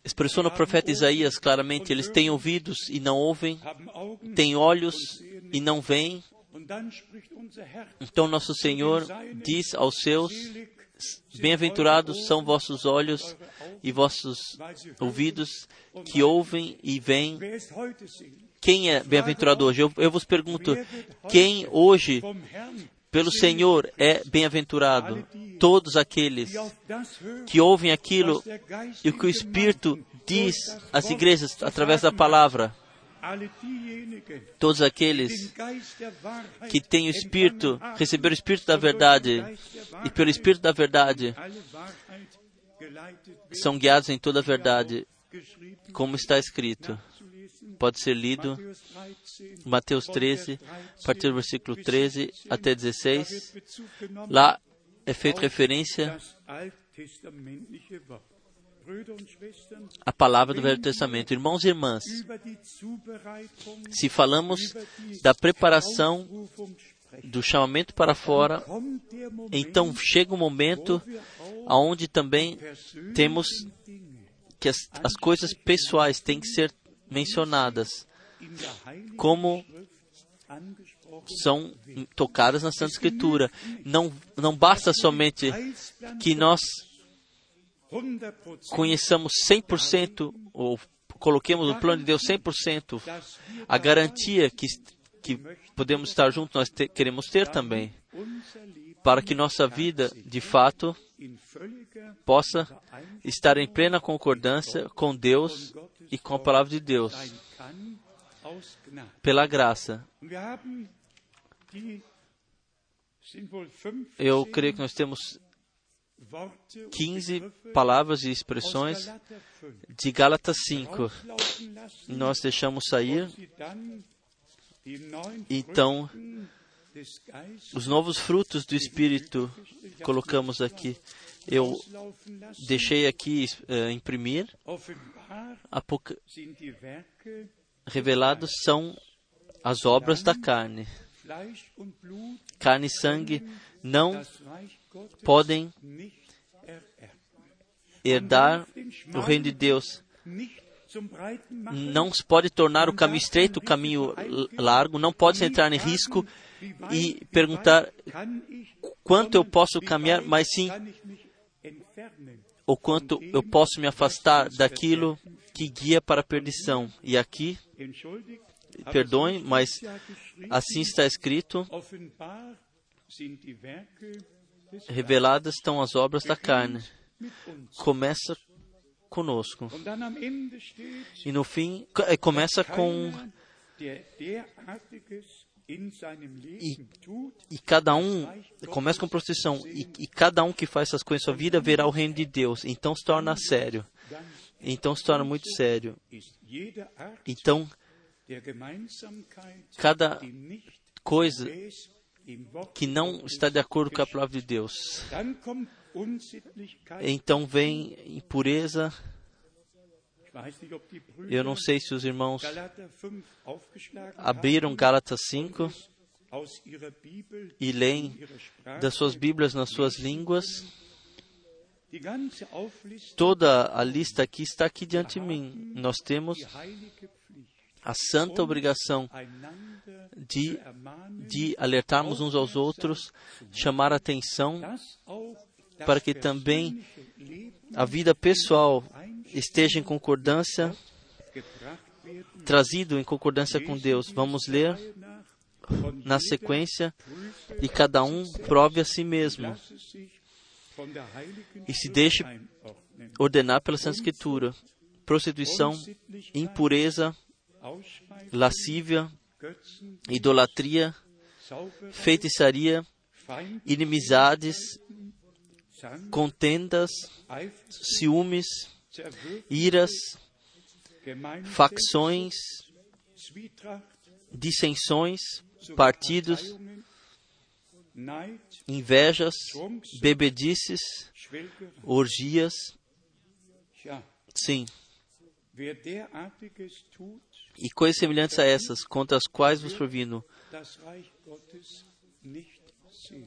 expressou no profeta Isaías claramente: eles têm ouvidos e não ouvem, têm olhos e não veem. Então nosso Senhor diz aos seus: Bem-aventurados são vossos olhos e vossos ouvidos que ouvem e veem. Quem é bem-aventurado hoje? Eu, eu vos pergunto: quem hoje, pelo Senhor, é bem-aventurado? Todos aqueles que ouvem aquilo e o que o Espírito diz às igrejas através da palavra. Todos aqueles que têm o Espírito, receberam o Espírito da verdade, e pelo Espírito da verdade são guiados em toda a verdade, como está escrito. Pode ser lido. Matthäus 13, Mateus von 13, Vers a partir do versículo 13 até Da 16. wird Bezug genommen Lá é feita referência à palavra do Velho Testamento. Irmãos e irmãs, se falamos da preparação do chamamento para fora, então chega um momento aonde também temos que as, as coisas pessoais têm que ser mencionadas, como são tocadas na Santa Escritura. Não, não basta somente que nós 100% conheçamos 100% ou coloquemos no plano de Deus 100%, dass wir a garantia que, que podemos estar juntos, nós te- queremos ter também, para que nossa vida, de fato, possa estar em plena concordância com Deus e com a palavra de Deus, pela graça. Und wir haben die sind wohl 15 Eu creio que nós temos Worte und 15 Begriffe palavras e expressões Galater 5 de Gálatas 5. rauslaufen lassen, Nós deixamos sair, então Os novos frutos do Espírito colocamos aqui. Eu deixei aqui eh, imprimir. Revelados são as obras da carne. Carne e sangue não podem herdar o reino de Deus. Não se pode tornar o caminho estreito o caminho largo, não pode se entrar em risco e perguntar quanto eu posso caminhar, mas sim o quanto eu posso me afastar daquilo que guia para a perdição. E aqui, perdoem, mas assim está escrito: reveladas estão as obras da carne. Começa conosco. E no fim, eh, começa com. Tut, E cada um, começa com prostituição, e, e cada um que faz essas coisas em sua vida verá o reino de Deus. Então se torna sério. Então se torna muito sério. Então, cada coisa que não está de acordo com a palavra de Deus. Então vem impureza. Eu não sei se os irmãos Galater 5 aufgeschlagen abriram Gálatas 5 aus ihrer Bibel e leem das suas Bíblias nas suas línguas. Toda a lista aqui está aqui diante de mim. Nós temos a santa obrigação de, de alertarmos uns aos outros, chamar a atenção para que também a vida pessoal esteja em concordância, trazido em concordância com Deus. Vamos ler na sequência e cada um prove a si mesmo e se deixe ordenar pela Santa Escritura. Prostituição, impureza, lascívia, idolatria, feitiçaria, inimizades, contendas, ciúmes, iras, facções, dissensões, partidos, invejas, bebedices, orgias. Sim, e coisas semelhantes a essas, contra as quais vos sehen.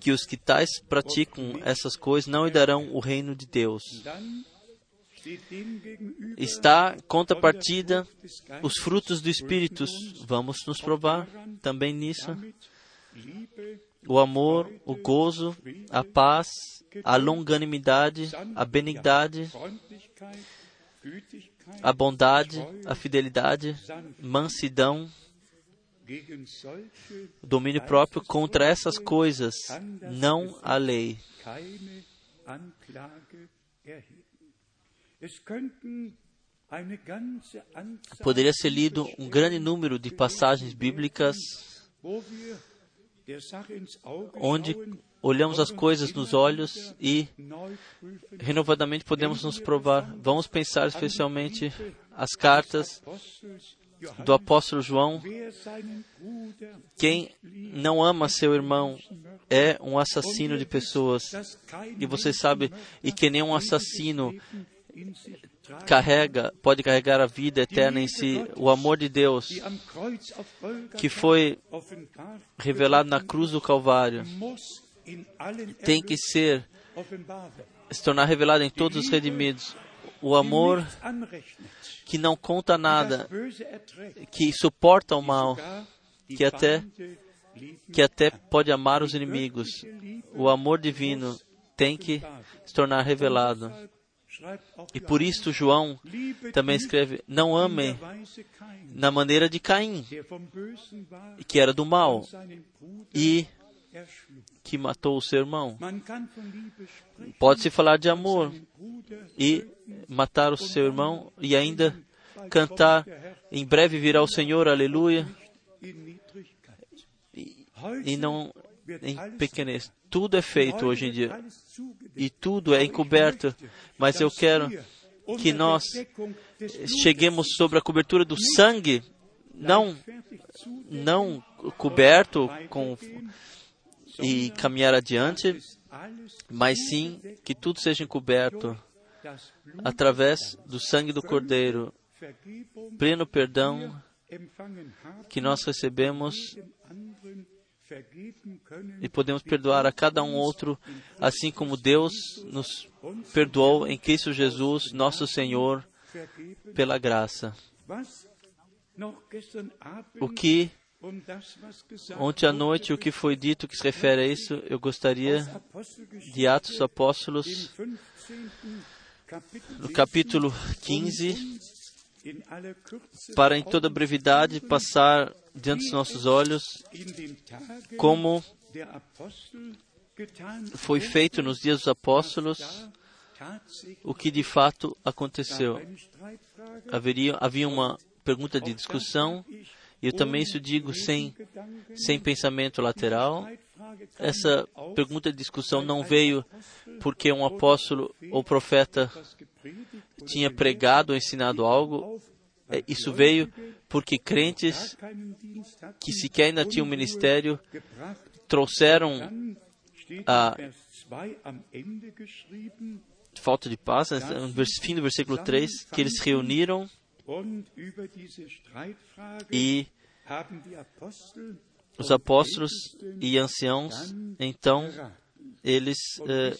que os que tais praticam essas coisas não herdarão o reino de Deus. Está contrapartida os frutos do Espírito. Vamos nos provar também nisso. O amor, o gozo, a paz, a longanimidade, a benignidade, a bondade, a fidelidade, mansidão, domínio próprio. Contra essas coisas não há lei. Poderia ser lido um grande número de passagens bíblicas onde olhamos as coisas nos olhos e renovadamente podemos nos provar. Vamos pensar especialmente as cartas do apóstolo João. Quem não ama seu irmão é um assassino de pessoas. E você sabe, e que assassino in sich treibt, carrega, pode carregar a vida eterna em si. O amor de Deus, que foi revelado na cruz do Calvário, tem que ser, se tornar revelado em todos os redimidos. O amor que não conta nada, que suporta o mal, que até- que até pode amar os inimigos. O amor divino tem que se tornar revelado. E por isso João também escreve: Não amem na maneira de Caim, que era do mal e que matou o seu irmão. Pode-se falar de amor e matar o seu irmão e ainda cantar: Em breve virá o Senhor, aleluia, e não em pequenez. Tudo é feito hoje em dia. e tudo é encoberto, mas eu quero que nós cheguemos sobre a cobertura do sangue, não, não coberto com e caminhar adiante, mas sim que tudo seja encoberto através do sangue do Cordeiro, pleno perdão que nós recebemos e podemos perdoar a cada um outro, assim como Deus nos perdoou em Cristo Jesus, nosso Senhor, pela graça. O que ontem à noite o que foi dito que se refere a isso, eu gostaria de Atos dos Apóstolos, no capítulo 15, para em toda brevidade passar diante dos nossos olhos como foi feito nos dias dos apóstolos o que de fato aconteceu. Haveria, havia uma pergunta de discussão, e eu também isso digo sem, sem pensamento lateral. Essa pergunta de discussão não veio porque um apóstolo ou profeta tinha pregado ou ensinado algo. É, Isso veio porque crentes que sequer ainda tinham ministério trouxeram a falta de paz, né, no vers- fim do versículo 3, que eles reuniram e os apóstolos e anciãos, então, eles eh,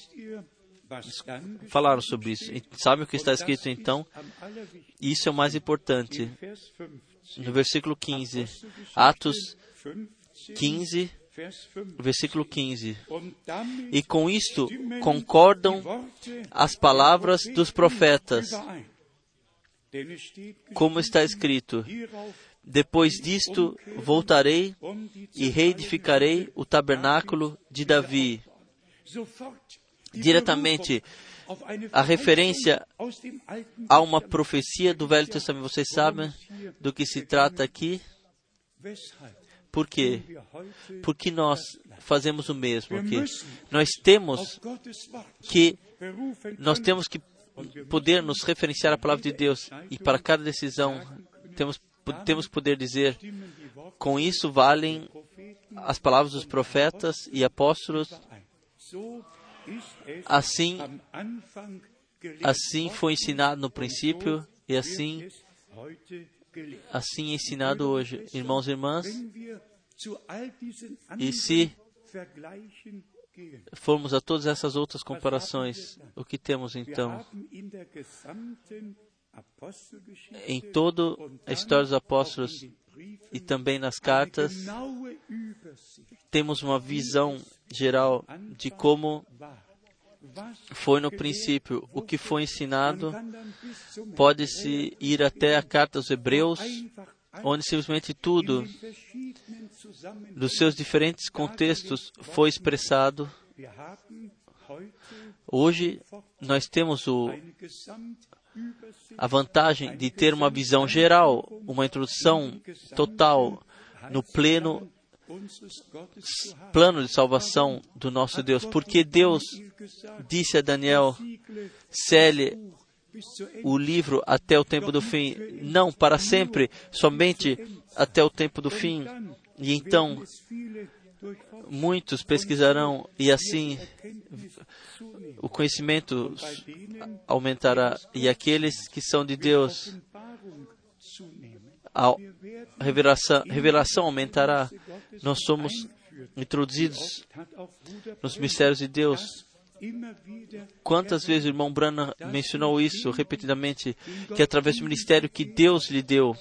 falaram sobre isso. E sabe o que está escrito então? Isso é o mais importante. No versículo 15, Atos 15, versículo 15. E com isto concordam as palavras dos profetas, como está escrito: Depois disto voltarei e reedificarei o tabernáculo de Davi. Diretamente, a referência a uma profecia do Velho Testamento. Vocês sabem do que se trata aqui? Por quê? Porque nós fazemos o mesmo aqui. Nós temos que nós temos que poder nos referenciar à palavra de Deus e para cada decisão temos temos que poder dizer com isso valem as palavras dos profetas e apóstolos assim assim foi ensinado no princípio e assim assim é ensinado hoje irmãos e irmãs e se formos a todas essas outras comparações, o que temos então? Em toda a história dos apóstolos e também nas cartas, temos uma visão geral de como foi no princípio. O que foi ensinado pode-se ir até a carta aos Hebreus, onde simplesmente tudo, dos seus diferentes contextos, foi expressado. Hoje, nós temos o, a vantagem de ter uma visão geral, uma introdução total no pleno plano de salvação do nosso Deus. Porque Deus disse a Daniel: cele o livro até o tempo do fim, não para sempre, somente até o tempo do fim. E então muitos pesquisarão e assim o conhecimento aumentará e aqueles que são de Deus a revelação, revelação aumentará. Nós somos introduzidos nos mistérios de Deus. Quantas vezes o irmão Branham mencionou isso repetidamente, que através do ministério que Deus lhe deu,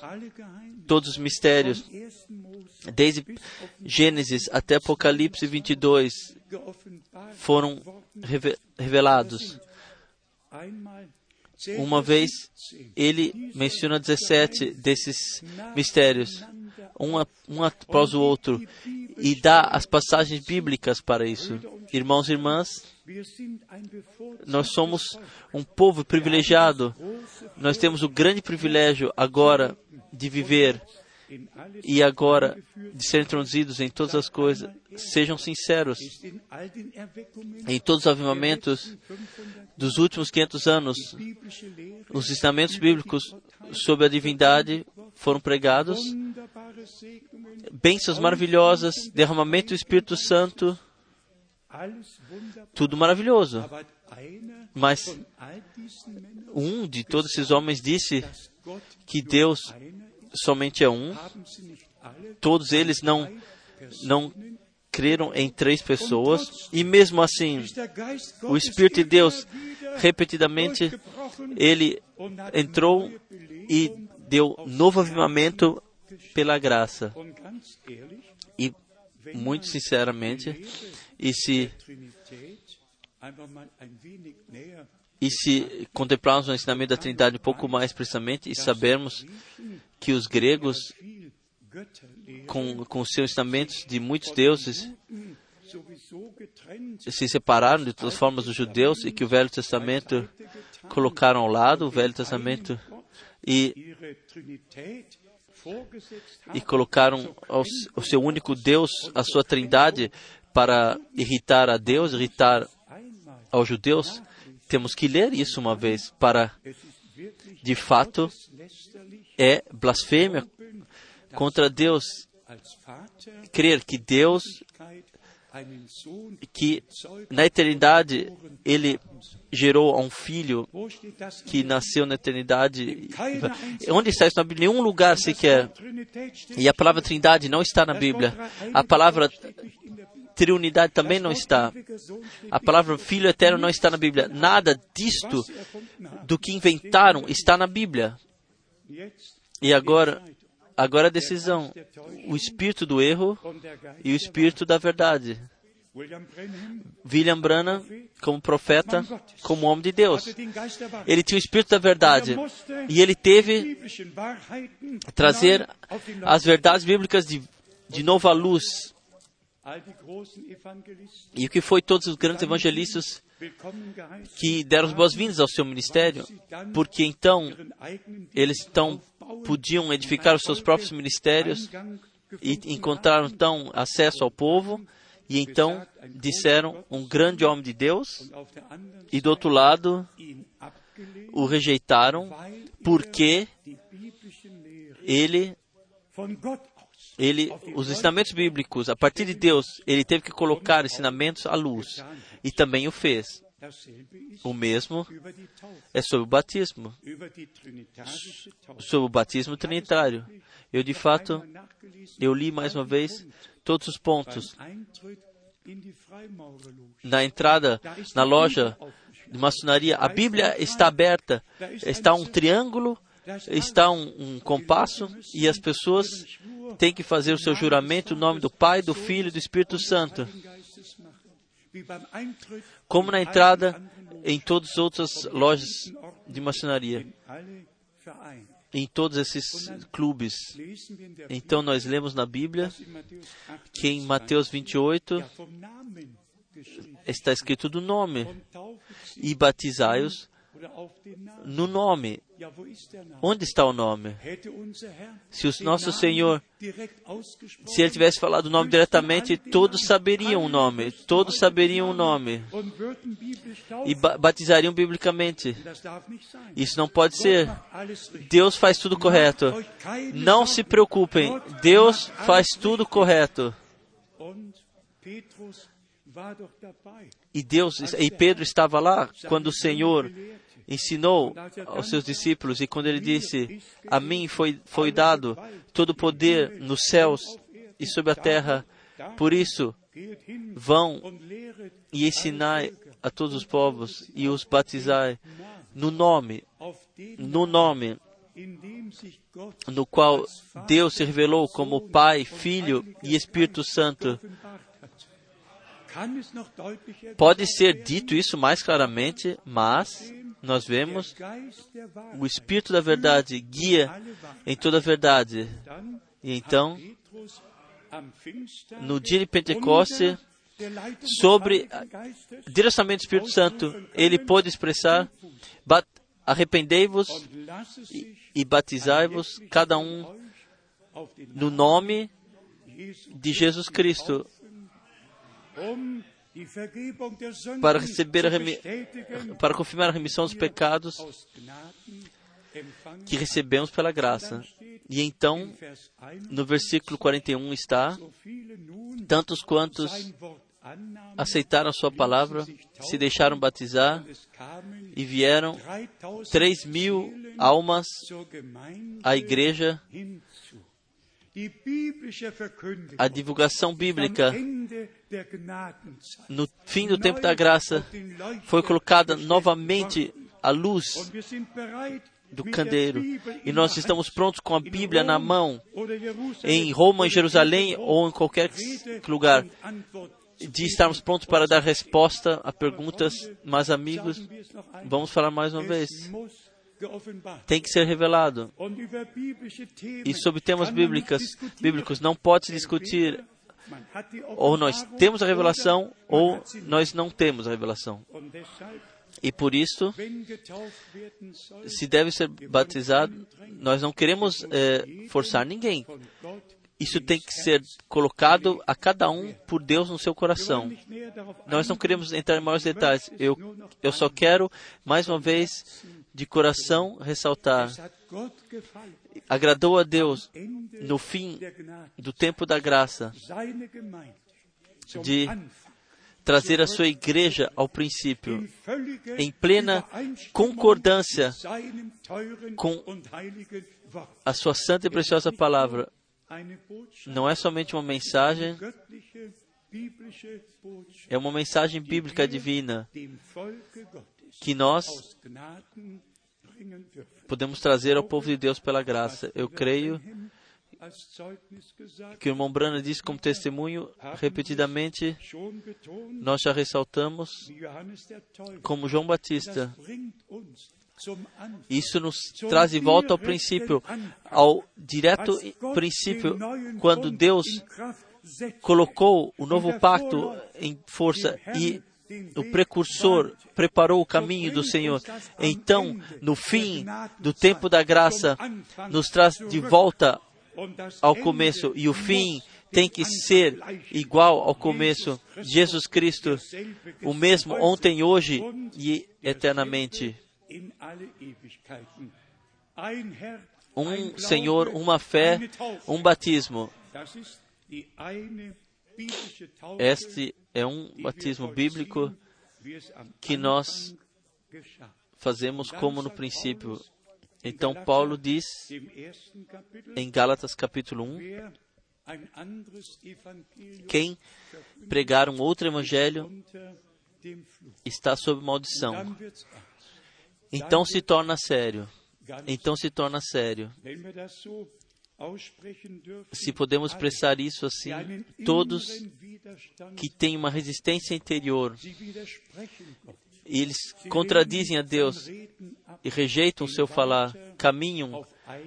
todos os mistérios, desde Gênesis até Apocalipse 22, foram revelados. Uma vez ele menciona 17 desses mistérios, um, um após o outro, e dá as passagens bíblicas para isso. Irmãos e irmãs, nós somos um povo privilegiado. Nós temos o grande privilégio agora de viver e agora de ser introduzidos em todas as coisas. Sejam sinceros. Em todos os avivamentos dos últimos 500 anos, os ensinamentos bíblicos sobre a divindade foram pregados. Bênçãos maravilhosas, derramamento do Espírito Santo. Tudo maravilhoso. Mas um de todos esses homens disse que Deus somente é um. Todos eles não, não creram em três pessoas. E mesmo assim, o Espírito de Deus, repetidamente, ele entrou e deu novo avivamento pela graça. E, muito sinceramente, e se, e se contemplarmos o ensinamento da Trindade um pouco mais precisamente e sabermos que os gregos, com, com seus ensinamentos de muitos deuses, se separaram de todas as formas dos judeus e que o Velho Testamento colocaram ao lado o Velho Testamento e, e colocaram ao, o seu único Deus, a sua trindade, para irritar a Deus, irritar aos judeus. Temos que ler isso uma vez para, de fato, é blasfêmia contra Deus crer que Deus, que na eternidade ele gerou um filho que nasceu na eternidade. Onde está isso na Bíblia? Nenhum lugar sequer. E a palavra Trindade não está na Bíblia. A palavra Triunidade também não está. A palavra Filho Eterno não está na Bíblia. Nada disto do que inventaram está na Bíblia. E agora, agora a decisão. O espírito do erro e o espírito da verdade. William Branham, como profeta, como homem de Deus. Ele tinha o espírito da verdade. E ele teve trazer as verdades bíblicas de, de novo à luz. E o que foi todos os grandes evangelistas que deram as boas-vindas ao seu ministério, porque então eles então podiam edificar os seus próprios ministérios e encontraram então acesso ao povo e então disseram um grande homem de Deus e do outro lado o rejeitaram porque Lehren ele ele os ensinamentos bíblicos a partir de Deus ele teve que colocar ensinamentos à luz. E também o fez. O mesmo é sobre o batismo. Sobre o batismo trinitário. Eu de fato eu li mais uma vez todos os pontos. Na entrada na loja de maçonaria a Bíblia está aberta. Está um triângulo está um, um compasso e as pessoas têm que fazer o seu juramento em nome do Pai, do Filho e do Espírito Santo. Como na entrada em todas as outras lojas de maçonaria, em todos esses clubes. Então nós lemos na Bíblia in Matthäus 8, que em Mateus 28 ja, vom Namen geschrieben. está escrito do nome e batizai-os no nome. Onde está o nome? Se o nosso Senhor Se ele tivesse falado o nome diretamente, todos saberiam o nome. Todos saberiam o nome. E batizariam biblicamente. Isso não pode ser. Deus faz tudo correto. Não se preocupem. Deus faz tudo correto. E Deus e Pedro estava lá quando o Senhor ensinou aos seus discípulos e quando ele disse: A mim foi foi dado todo o poder nos céus e sobre a terra. Por isso, vão e ensinai a todos os povos e os batizai no nome, no nome no qual Deus se revelou como Pai, Filho e Espírito Santo. Pode ser dito isso mais claramente, mas nós vemos o Espírito da Verdade guia em toda a verdade. E então, no dia de Pentecoste, sobre direcionamento do Espírito Santo, ele pôde expressar: "Bat- Arrependei-vos e batizai-vos, cada um no nome de Jesus Cristo, para receber a para confirmar a remissão dos pecados que recebemos pela graça. E então, Vers 1, no versículo 41 está: Tantos quantos aceitaram Sua palavra, se deixaram batizar e vieram 3 mil almas à igreja. A divulgação bíblica no fim do tempo da graça foi colocada novamente à luz do candeeiro. E nós estamos prontos com a Bíblia na mão, em Roma, em Jerusalém ou em qualquer lugar, de estarmos prontos para dar resposta a perguntas. Mas, amigos, vamos falar mais uma vez. Tem que ser revelado. E sobre temas bíblicos, bíblicos não pode se discutir ou nós temos a revelação ou nós não temos a revelação. E por isso, se deve ser batizado, nós não queremos é, forçar ninguém. Isso tem que ser colocado a cada um por Deus no seu coração. Nós não queremos entrar em maiores detalhes. Eu, eu só quero, mais uma vez, de coração, ressaltar. Agradou a Deus, no fim do tempo da graça, de trazer a sua igreja ao princípio, em plena concordância com a sua santa e preciosa palavra. Não é somente uma mensagem, é uma mensagem bíblica divina que nós podemos trazer ao povo de Deus pela graça. Eu creio que o irmão Brana disse como testemunho repetidamente, nós já ressaltamos como João Batista. Isso nos traz de volta ao princípio, ao direto princípio, quando Deus colocou o novo pacto em força e o precursor preparou o caminho do Senhor. Então, no fim do tempo da graça, nos traz de volta ao começo e o fim tem que ser igual ao começo. Jesus Cristo, o mesmo ontem, hoje e eternamente. Um Senhor, uma fé, um batismo. Este é um batismo bíblico que nós fazemos como no princípio. Então, Paulo diz em Gálatas capítulo 1: quem pregar um outro evangelho está sob maldição. Então se torna sério. Então se torna sério. Se podemos expressar isso assim, todos que têm uma resistência interior, eles contradizem a Deus e rejeitam o seu falar, caminham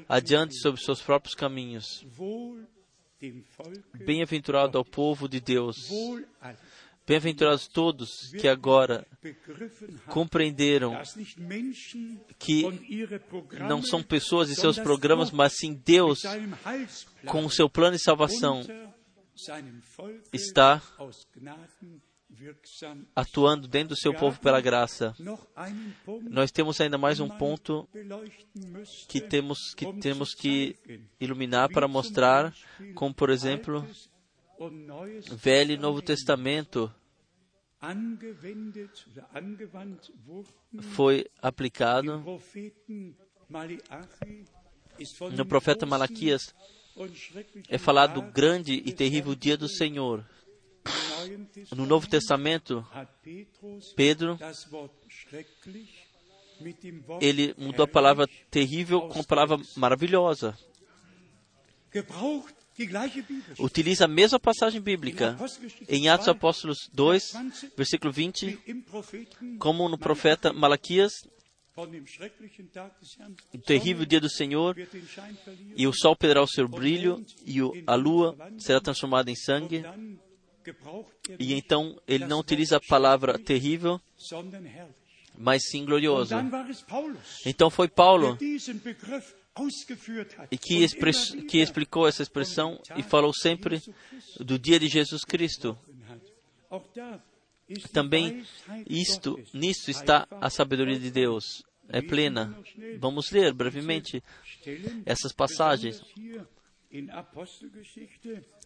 adiante sobre seus próprios caminhos. Bem-aventurado ao povo de Deus. Bem-aventurados todos que agora compreenderam que não são pessoas e seus programas, mas sim Deus, com o seu plano de salvação, está atuando dentro do seu povo pela graça. Nós temos ainda mais um ponto que temos que, temos que iluminar para mostrar, como por exemplo, Velho e Novo Testamento foi aplicado no profeta Malaquias. É falado do grande e terrível dia do Senhor. No Novo Testamento, Pedro, ele mudou a palavra terrível com a palavra maravilhosa utiliza a mesma passagem bíblica em Atos Apóstolos 2, versículo 20, como no profeta Malaquias, o terrível dia do Senhor, e o sol perderá o seu brilho, e a lua será transformada em sangue. E então ele não utiliza a palavra terrível, mas sim glorioso. Então foi Paulo e que, que, explicou essa expressão e falou sempre do dia de Jesus Cristo. Também isto, nisto está a sabedoria de Deus. É plena. Vamos ler brevemente essas passagens,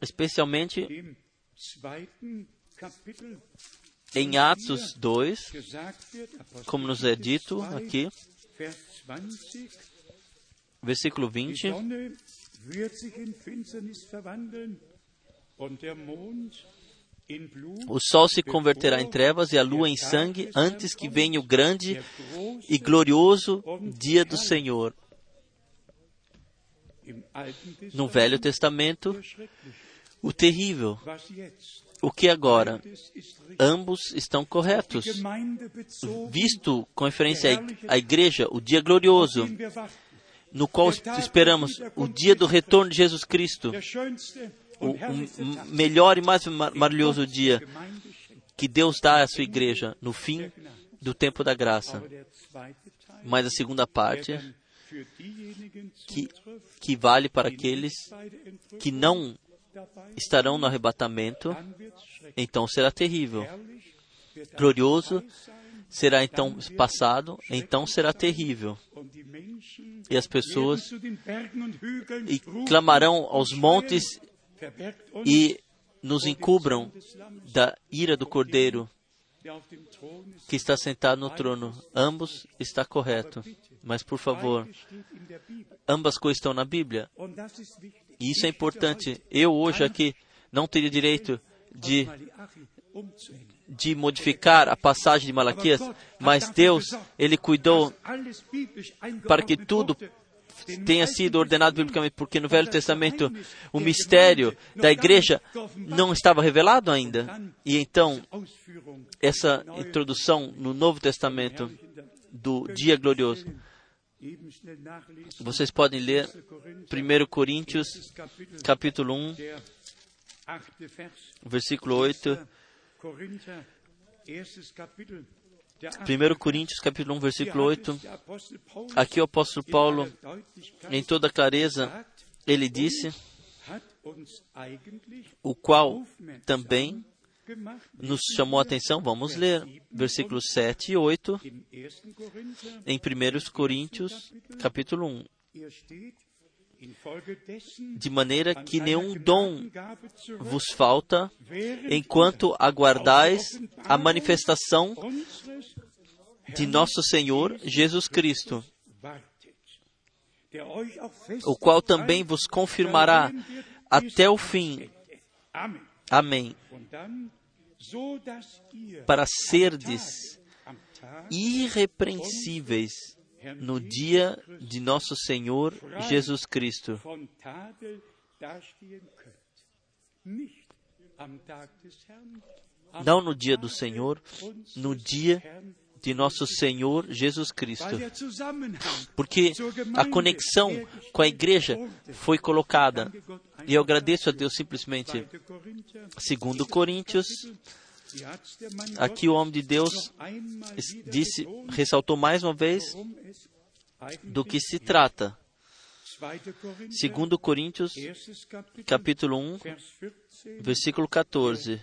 especialmente Em Atos 2, gesagt wird, Apostel como nos é dito aqui, Vers 20, versículo die 20, Sonne wird sich in Finsternis verwandeln und der Mond in Blut, o sol se converterá em trevas e a lua em sangue antes que venha o grande e glorioso dia do Senhor. No Velho Testamento, o terrível. O que agora? Ambos estão corretos. Visto com referência à ig- à igreja, o dia glorioso. No qual es- esperamos o dia do retorno de Jesus Cristo, o, o melhor e mais mar- maravilhoso dia que Deus dá à sua igreja no fim do tempo da graça. Mas a segunda parte, que, que vale para aqueles que não estarão no arrebatamento, então será terrível. Glorioso será então passado, então será terrível. E as pessoas e clamarão aos montes e nos encubram da ira do Cordeiro que está sentado no trono. Ambos está correto. Mas por favor, ambas coisas estão na Bíblia. E isso é importante. Eu hoje aqui não teria direito de. De modificar a passagem de Malaquias, mas Deus, Ele cuidou para que tudo tenha sido ordenado biblicamente, porque no Velho Testamento o mistério da igreja não estava revelado ainda. E então, essa introdução no Novo Testamento do dia glorioso, vocês podem ler 1 Coríntios, capítulo 1, der achte Vers. versículo 8. Korinther, erstes Kapitel, der achte 1 Coríntios, capítulo 1, Hier versículo hat 8. es der Apostel Paulus Aqui o apóstolo Paulo, em toda clareza, ele disse, o qual também nos chamou a atenção. Vamos ler versículos 7 e 8 im 1. Korinther, em 1 Coríntios, capítulo 1. De maneira an que nenhum dom vos falta, enquanto aguardais a manifestação de nosso Senhor Jesus Cristo, o qual também vos confirmará até o fim. Amém. Para serdes irrepreensíveis no dia de nosso Senhor Jesus Cristo. Não no dia do Senhor, no dia de nosso Senhor Jesus Cristo. Zusammenhang Porque a conexão com a igreja foi colocada. E eu agradeço a Deus simplesmente. 2. Korinther, Segundo Coríntios, aqui o homem de Deus disse, ressaltou mais uma vez do que se trata. 2. Korinther, Segundo Coríntios, capítulo 1, Vers 14, versículo 14.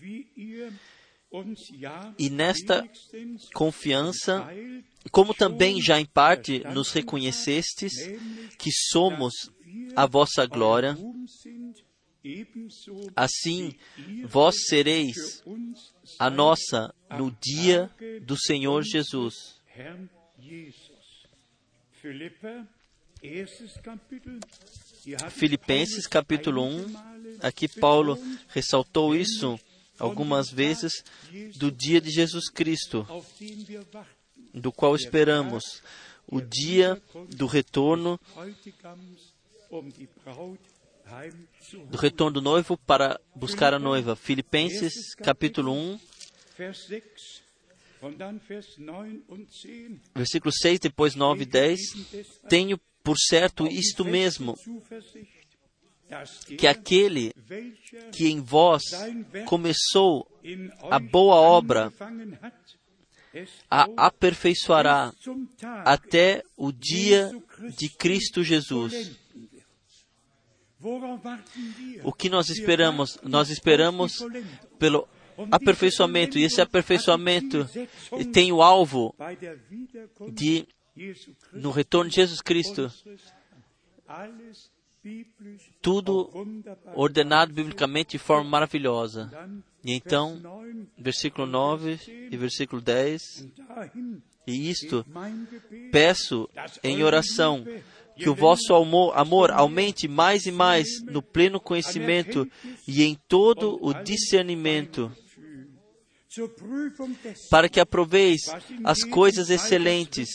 wie ihr uns ja E nesta confiança, como também já em parte nos reconhecestes que somos a vossa glória, assim vós sereis a nossa no dia do Senhor Jesus. Filipenses capítulo 1, einige Male aqui Paulo ressaltou isso algumas vezes do dia de Jesus Cristo, do qual esperamos, o dia do retorno, Do retorno do noivo para buscar a noiva. Filipenses capítulo 1, Vers 6 und dann Vers 9 und 10. versículos 6, depois 9 e 10. Tenho por certo isto mesmo, que aquele que em vós começou a boa obra a aperfeiçoará até o dia de Cristo Jesus. O que nós esperamos? Nós esperamos pelo aperfeiçoamento, e esse aperfeiçoamento tem o alvo de, no retorno de Jesus Cristo, tudo ordenado biblicamente de forma maravilhosa. E então, Vers 9, versículo 9 e versículo 10, dahin e isto peço em oração que o vosso amor, aumente mais e mais no pleno conhecimento e em todo o discernimento, para que aproveis as coisas excelentes,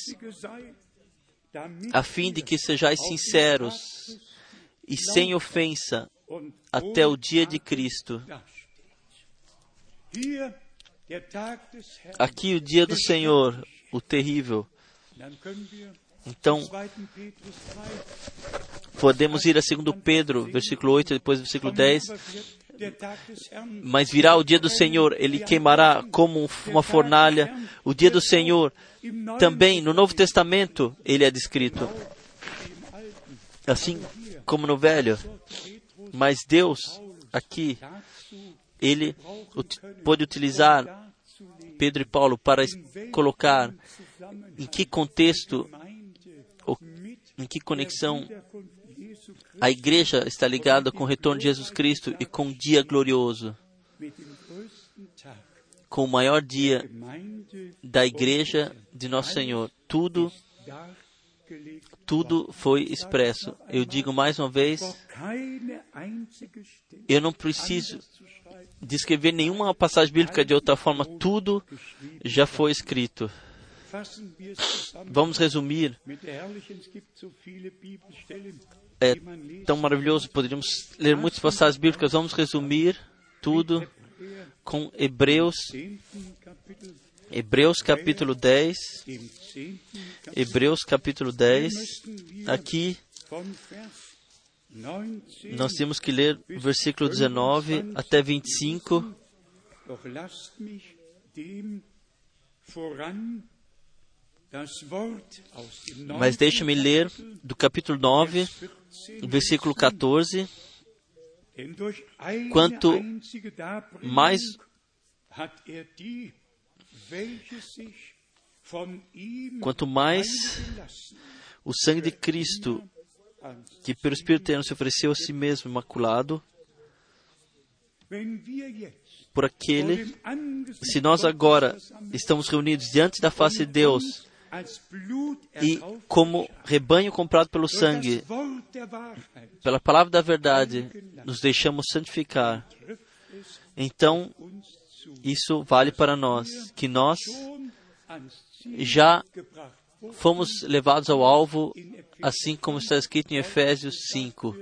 a fim de que sejais sinceros e sem ofensa até o dia de Cristo. Aqui o dia do Senhor, o terrível. Então, 2. Petrus 3 podemos ir a 2 Pedro, versículo 8, depois versículo 10. Aber wird der Tag des Herrn Mas virá o dia do Senhor, ele queimará como um- uma fornalha. O dia do Senhor, também no Novo Testamento, ele é descrito. Assim como no Velho. Mas Deus, aqui, ele pôde utilizar Pedro e Paulo para colocar em que contexto, em que conexão a igreja está ligada com o retorno de Jesus Cristo e com o dia glorioso, com o maior dia da igreja de Nosso Senhor. Tudo, tudo foi expresso. Eu digo mais uma vez, eu não preciso descrever nenhuma passagem bíblica de outra forma. Tudo já foi escrito. Vamos resumir. É tão maravilhoso. Poderíamos ler muitas passagens bíblicas. Vamos resumir tudo com Hebreus, 10. Kapitel, Hebreus capítulo 10. dem 10. Kapitel Hebreus capítulo 10. müssten wir Aqui von Vers 19 nós temos que ler o versículo 19 até 25. Mas deixe-me ler do capítulo 9, 14, versículo 14. denn durch eine Quanto mais Quanto mais o sangue de Cristo, que pelo Espírito Eterno se ofereceu a si mesmo imaculado, por aquele, se nós agora estamos reunidos diante da face de Deus e como rebanho comprado pelo sangue, pela palavra da verdade, nos deixamos santificar, então isso vale para nós, que nós já fomos levados ao alvo, assim como está escrito em Efésios 5,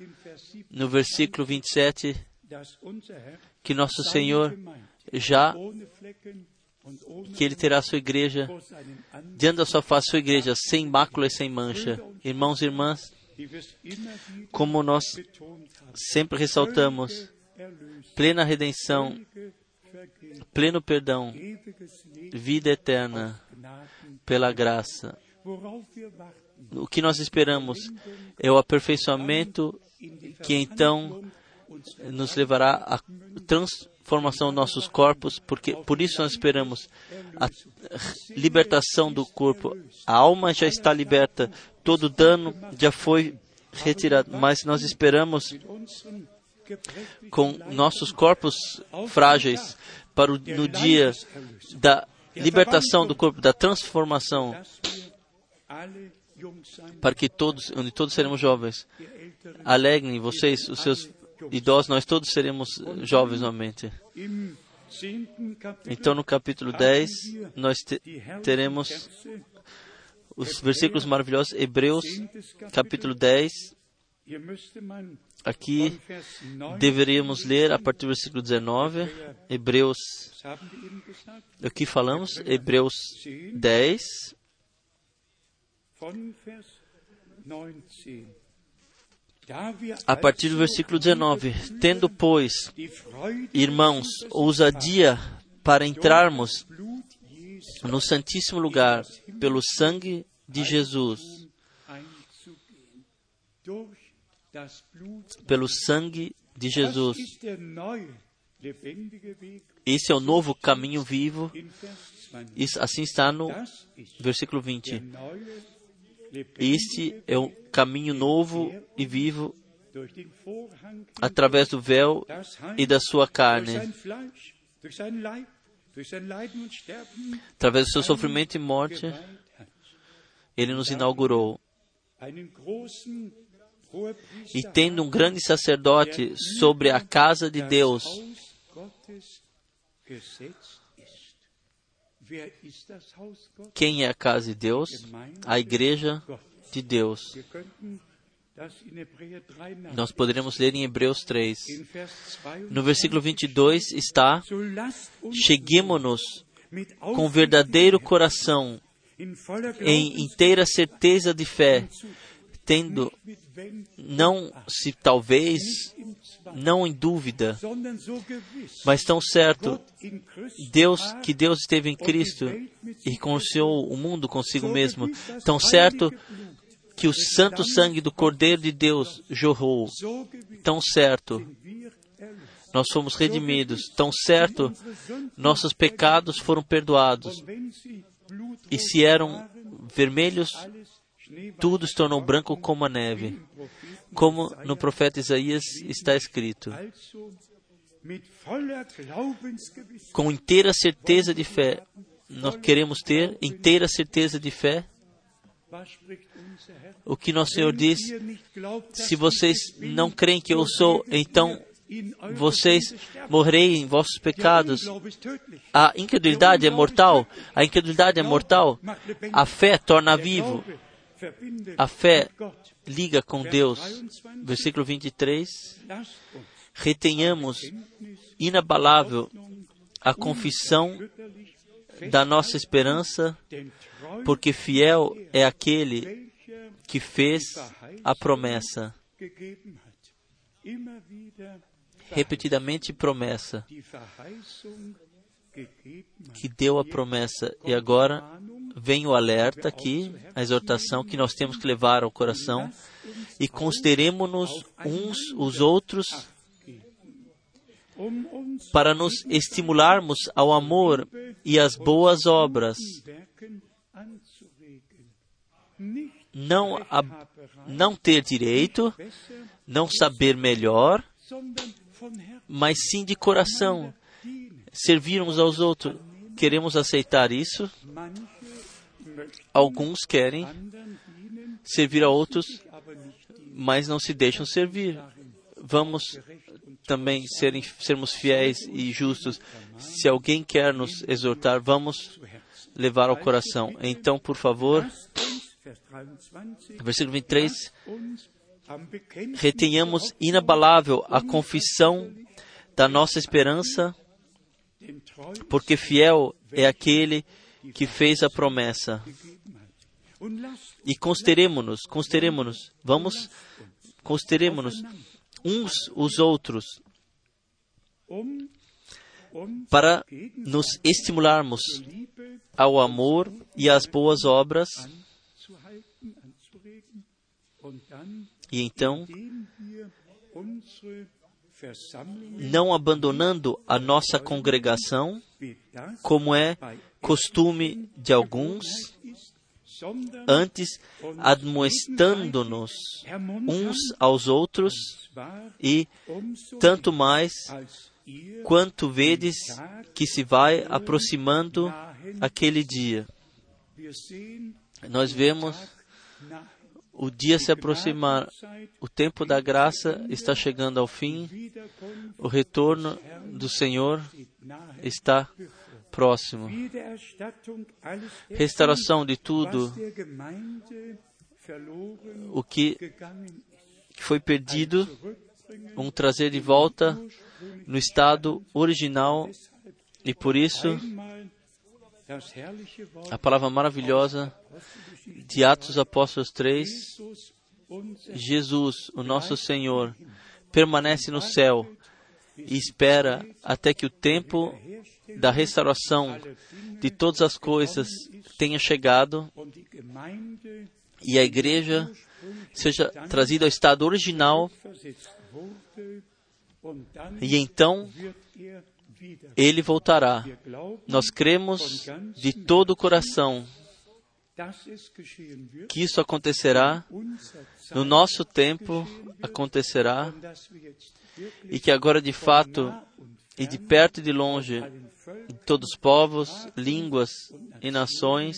im Vers 7, no versículo 27, dass unser Herr que nosso Senhor já, que Ele terá a sua igreja, diante da sua face, sua igreja, sem mácula e sem mancha. Irmãos e irmãs, como nós sempre ressaltamos, plena redenção, pleno perdão, vida eterna pela graça. O que nós esperamos é o aperfeiçoamento que então nos levará à transformação dos nossos corpos, porque por isso nós esperamos a libertação do corpo. A alma já está liberta, todo dano já foi retirado, mas nós esperamos com nossos corpos frágeis para o, no dia da libertação do corpo, da transformação, para que todos, onde todos seremos jovens. Alegrem vocês, os seus idosos, nós todos seremos jovens novamente. Então, no capítulo 10, nós te- teremos os versículos maravilhosos, Hebreus, capítulo 10. hier müsste man Aqui von Vers 9, deveríamos ler a partir do versículo 19, Hebreus, o que falamos? Hebreus 10, von Vers 19. Da wir a partir do versículo 19. Tendo, pois, irmãos, ousadia para entrarmos no Santíssimo Lugar pelo sangue de Jesus, pelo sangue de Jesus. Esse é o novo caminho vivo. in Vers 20. Isso, assim está no versículo der 20. Este é o caminho novo e vivo através do véu e da sua carne, através do seu sofrimento e morte, ele nos inaugurou. E tendo um grande sacerdote sobre a casa de Deus, quem é a casa de Deus? A igreja de Deus. Wir könnten das in Hebräer 3 Nós poderíamos ler em Hebreus 3. In Vers 22, No versículo 22 está: mit com verdadeiro coração, em inteira certeza de fé, tendo não se talvez, não em dúvida, mas tão certo, Deus que Deus esteve em Cristo e reconciliou o mundo consigo mesmo, tão certo que o santo sangue do Cordeiro de Deus jorrou, tão certo nós fomos redimidos, tão certo nossos pecados foram perdoados, e se eram vermelhos, tudo se tornou branco como a neve, como no profeta Isaías está escrito. Com inteira certeza de fé, nós queremos ter inteira certeza de fé o que nosso Senhor diz. Se vocês não creem que eu sou, então vocês morrerei em vossos pecados. A incredulidade é mortal. A incredulidade é mortal. A fé torna vivo. A fé liga com Deus. Versículo 23. Lasst uns Retenhamos inabalável a confissão da nossa esperança, porque fiel é aquele que fez a promessa. Repetidamente promessa. Que deu a promessa. E agora vem o alerta aqui, a exortação que nós temos que levar ao coração e consideremos-nos uns os outros para nos estimularmos ao amor e às boas obras, não, a, não ter direito, não saber melhor, mas sim de coração, dienen. servir uns aos outros. Queremos aceitar isso? Alguns querem servir a outros, mas não se deixam servir. Vamos também sermos fiéis e justos. Se alguém quer nos exortar, vamos levar ao coração. Então, por favor, Lasst uns, Vers 23, versículo 23, uns am Bekenntnis retenhamos inabalável a confissão da nossa esperança, porque fiel é aquele que fez a promessa. E consideremos-nos, consideremos-nos, vamos, consideremos-nos uns os outros para nos estimularmos ao amor e às boas obras, e então, não abandonando a nossa congregação, como é costume de alguns, antes admoestando-nos uns aos outros, e tanto mais quanto vedes que se vai aproximando aquele dia. Nós vemos o dia se aproximar, o tempo da graça está chegando ao fim, o retorno do Senhor está próximo. Restauração de tudo o que foi perdido, vamos trazer de volta no estado original e por isso a palavra maravilhosa de Atos Apóstolos 3, Jesus, unser Jesus, o nosso Senhor, permanece no céu e espera até que o tempo da restauração de todas as coisas tenha chegado e a igreja seja trazida ao estado original. E então ele voltará. Nós cremos de todo o coração que isso acontecerá, no nosso tempo acontecerá, e que agora de fato, e de perto e de longe, todos os povos, línguas e nações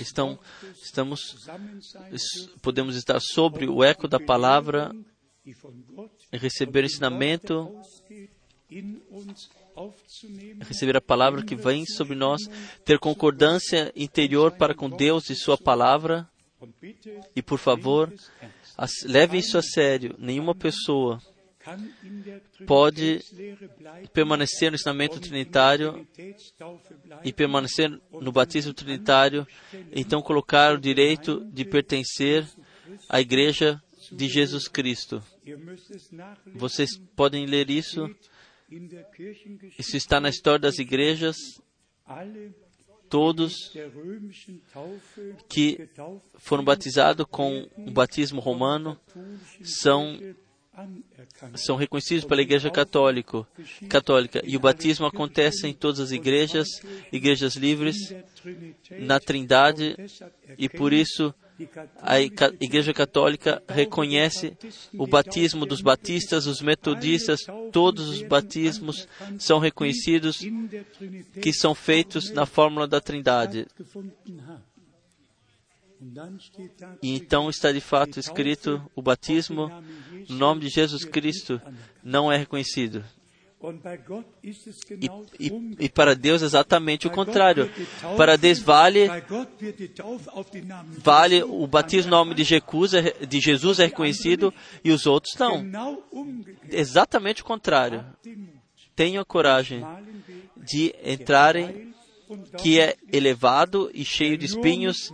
estão, estamos, podemos estar sobre o eco da palavra e receber ensinamento, receber a palavra que vem sobre nós, ter concordância interior para com Deus e Sua palavra, e por favor, as- leve isso a sério. Nenhuma pessoa pode permanecer no ensinamento trinitário e permanecer no batismo trinitário, então colocar o direito de pertencer à igreja de Jesus Cristo. Vocês podem ler isso. Isso está na história das igrejas. Todos que foram batizados com o batismo romano são. São reconhecidos pela Igreja Católico, Católica. E o batismo acontece em todas as igrejas, igrejas livres, na Trindade, e por isso a Igreja Católica reconhece o batismo dos batistas, os metodistas, todos os batismos são reconhecidos que são feitos na fórmula da Trindade. E então está de fato escrito: o batismo no nome de Jesus Cristo não é reconhecido. E, e, e para Deus exatamente o contrário. Para Deus vale, vale o batismo no nome de Jesus, é- de Jesus é reconhecido e os outros não. Exatamente o contrário. Tenham coragem de entrarem, que é elevado e cheio de espinhos,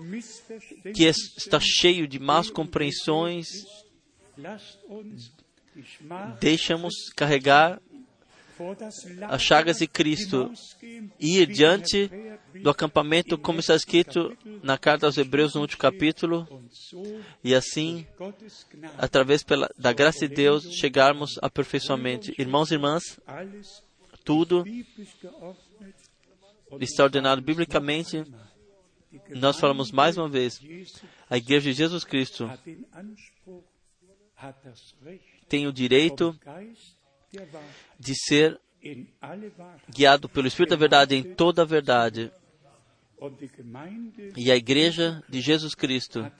que é- está cheio de más compreensões. Deixamos carregar as chagas de Cristo e ir diante do acampamento, como está escrito na carta aos Hebreus, no último capítulo, e assim, através pela, da graça de Deus, chegarmos aperfeiçoamento. Irmãos e irmãs, tudo está ordenado biblicamente. Nós falamos mais uma vez, a Igreja de Jesus Cristo tem o direito de ser guiado pelo Espírito da Verdade em toda a verdade. E a Igreja de Jesus Cristo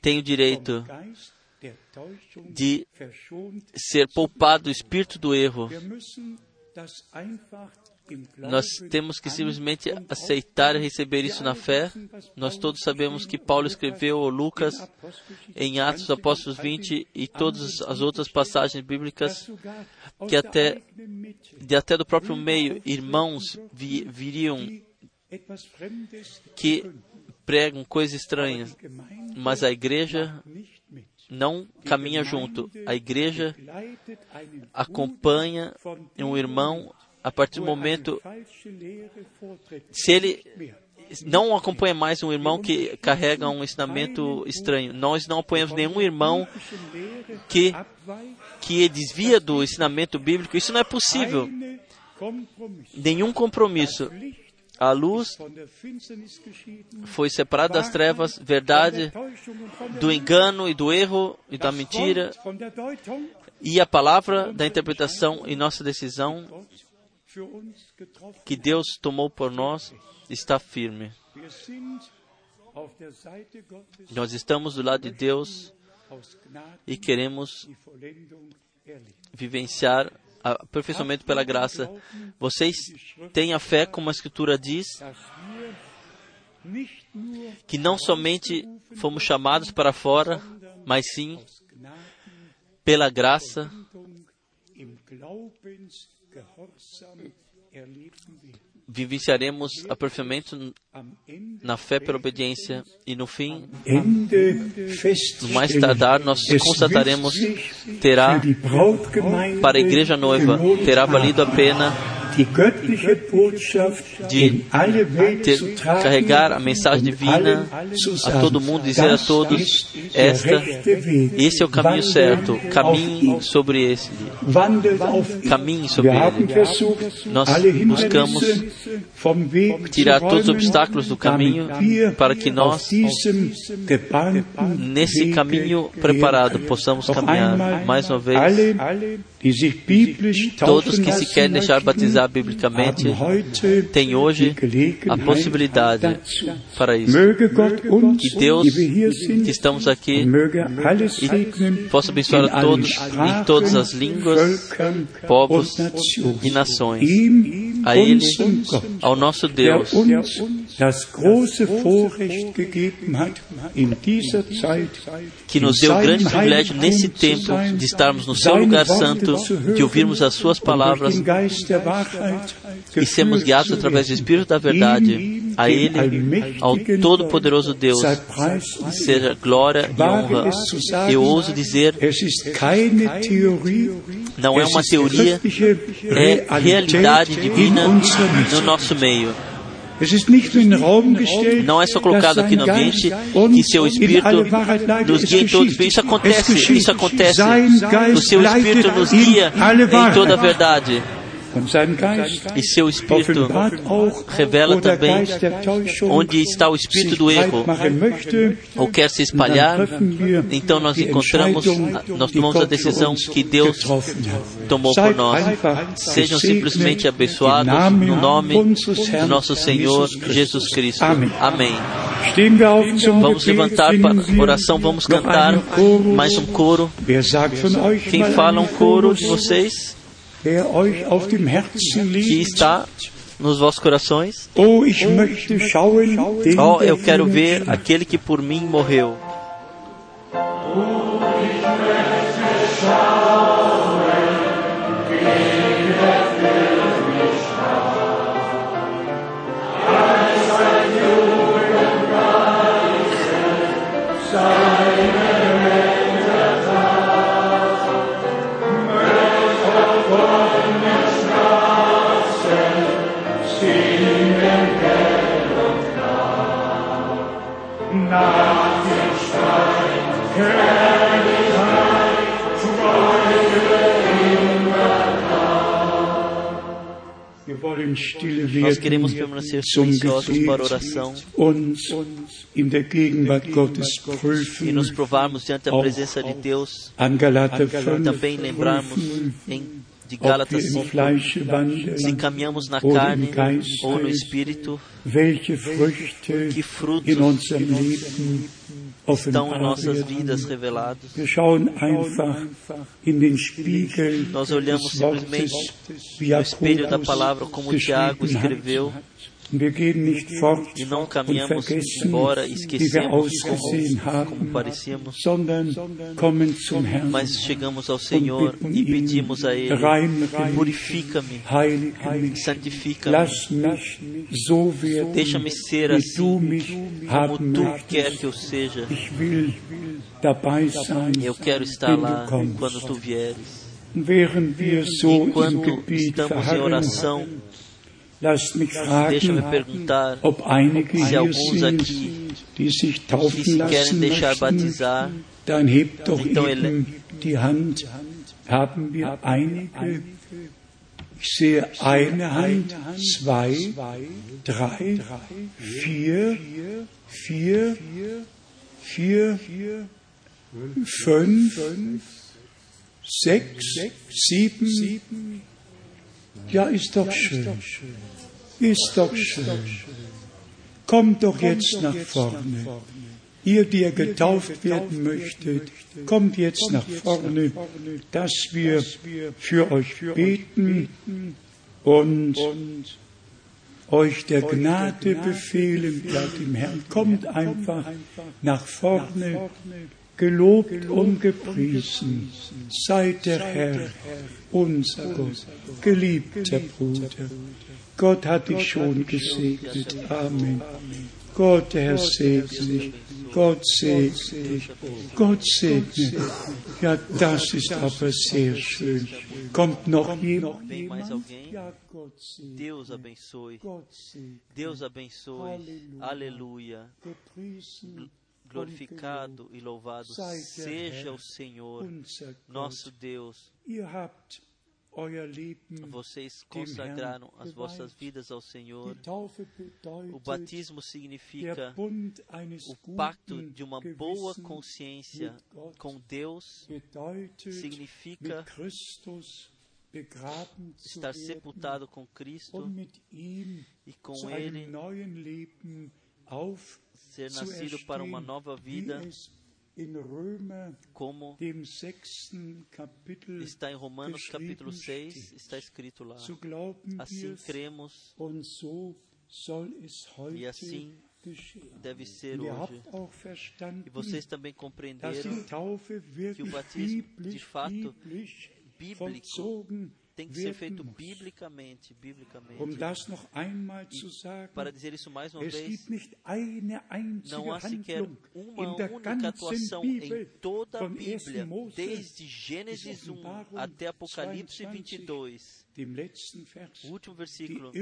tem o direito de ser poupado do espírito do erro. Nós temos que simplesmente aceitar e receber isso na fé. Nós todos sabemos que Paulo escreveu, ou Lucas, em Atos Apóstolos 20 e todas as outras passagens bíblicas, que até, de até do próprio meio, irmãos vi, viriam que pregam coisas estranhas, mas a igreja não caminha junto. A igreja acompanha um irmão a partir do momento, se ele não acompanha mais um irmão que carrega um ensinamento estranho. Nós não apoiamos nenhum irmão que, que desvia do ensinamento bíblico. Isso não é possível. Nenhum compromisso. A luz foi separada das trevas, verdade, do engano e do erro e da mentira. E a palavra da interpretação e nossa decisão que Deus tomou por nós está firme. Nós estamos do lado de Deus e queremos vivenciar o aperfeiçoamento pela graça. Vocês têm a fé, como a Escritura diz, que não somente fomos chamados para fora, mas sim pela graça vivenciaremos aperfeiçoamento na fé pela obediência e no fim, no mais tardar, nós constataremos terá para a igreja noiva terá valido a pena de ter, carregar a mensagem divina a todo mundo, dizer a todos: esta, esse é o caminho certo, caminhe sobre esse. Caminhe sobre ele. Nós buscamos tirar todos os obstáculos do caminho para que nós, nesse caminho preparado, possamos caminhar. Mais uma vez, todos que se querem deixar batizar biblicamente têm hoje a possibilidade para isso. Que Deus, que estamos aqui, possa abençoar a todos, em todas as línguas, povos e nações. A Ele, ao nosso Deus, que nos deu o grande privilégio nesse tempo de estarmos no seu lugar santo, de ouvirmos as suas palavras e sermos guiados através do Espírito da Verdade. A Ele, ao Todo-Poderoso Deus, seja glória e honra. Eu ouso dizer, não é uma teoria, é realidade divina no nosso meio. Não é só colocado aqui no ambiente que seu Espírito nos guia em todos. Isso acontece, isso acontece. O seu Espírito nos guia em toda a verdade. E seu Espírito revela também onde está o Espírito do erro ou quer se espalhar. Então nós encontramos, nós tomamos a decisão que Deus tomou por nós. Sejam simplesmente abençoados no nome do nosso Senhor Jesus Cristo. Amém. Vamos levantar para a oração, vamos cantar mais um coro. Quem fala um coro de vocês? Que está nos vossos corações. Oh, eu quero ver aquele que por mim morreu. Nós queremos permanecer silenciosos para a oração e nos provarmos diante da presença de Deus. Também lembrarmos em de Gálatas 5, se caminhamos na carne ou no Espírito, que frutos estão em nossas vidas revelados. Nós olhamos simplesmente no espelho da palavra como Tiago escreveu e não caminhamos embora esquecemos como, como parecíamos, mas chegamos ao Senhor e pedimos a Ele: purifica-me, santifica-me, deixa-me ser assim como Tu quer que eu seja. Eu quero estar lá quando Tu vieres. Enquanto estamos em oração, Deixa-me perguntar se alguns aqui que se querem deixar batizar, então ele... Haben wir einige? Ich sehe eine Hand, zwei, drei, vier, vier, vier, fünf, sechs, sieben. Ja, ist doch schön. Ist doch schön. Kommt doch jetzt nach vorne. Ihr, die ihr getauft werden möchtet, kommt jetzt nach vorne, dass wir für euch beten und euch der Gnade befehlen, ja, dem Herrn. Kommt einfach nach vorne. Gelobt und gepriesen sei der Herr, unser Gott, geliebter Bruder. Gott hat dich schon gesegnet. Amen. Gott, der Herr segne dich. Gott segne dich. Gott segne. Ja, das ist aber sehr schön. Kommt noch jemand? Ja, Gott segne. Deus abençoe. Deus abençoe. Aleluia. Glorificado e louvado seja o Senhor, nosso Deus. Leben Vocês consagraram as vossas vidas ao Senhor. O batismo significa o pacto de uma boa consciência com Deus, significa estar sepultado com Cristo e com Ele ser nascido para uma nova vida, como está em Romanos capítulo 6, steht. está escrito lá. Assim cremos, heute assim deve ser hoje. E vocês também compreenderam Taufe wirklich batismo, de fato, bíblico, tem que ser feito muss. biblicamente, Um biblicamente. das noch einmal zu sagen, Para dizer isso mais uma es vez, não há sequer uma única atuação em toda a von 1. Bíblia, desde Gênesis 1 Offenbarung até Apocalipse 22, 22, dem letzten Vers, o último versículo,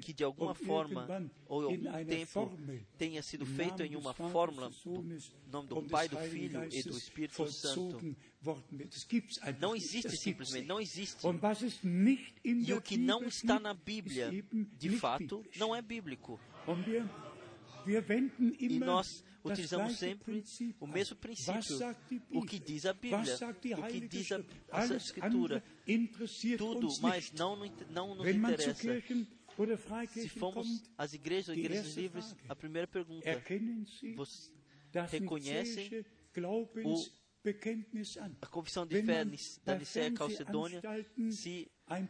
que de alguma forma ou em algum tempo tenha sido feito em uma fórmula do nome do Pai, do Filho e do Espírito Santo. Não existe simplesmente, não existe. E o que não está na Bíblia, de fato, não é bíblico. E nós utilizamos sempre o mesmo princípio. O que diz a Bíblia, o que diz a, a Escritura. Tudo, mas não, não nos interessa. Se kommt, às igrejas ou igrejas livres, a primeira pergunta, das reconhecem an. a confissão de fé da bei Nicéia Calcedônia, se, em,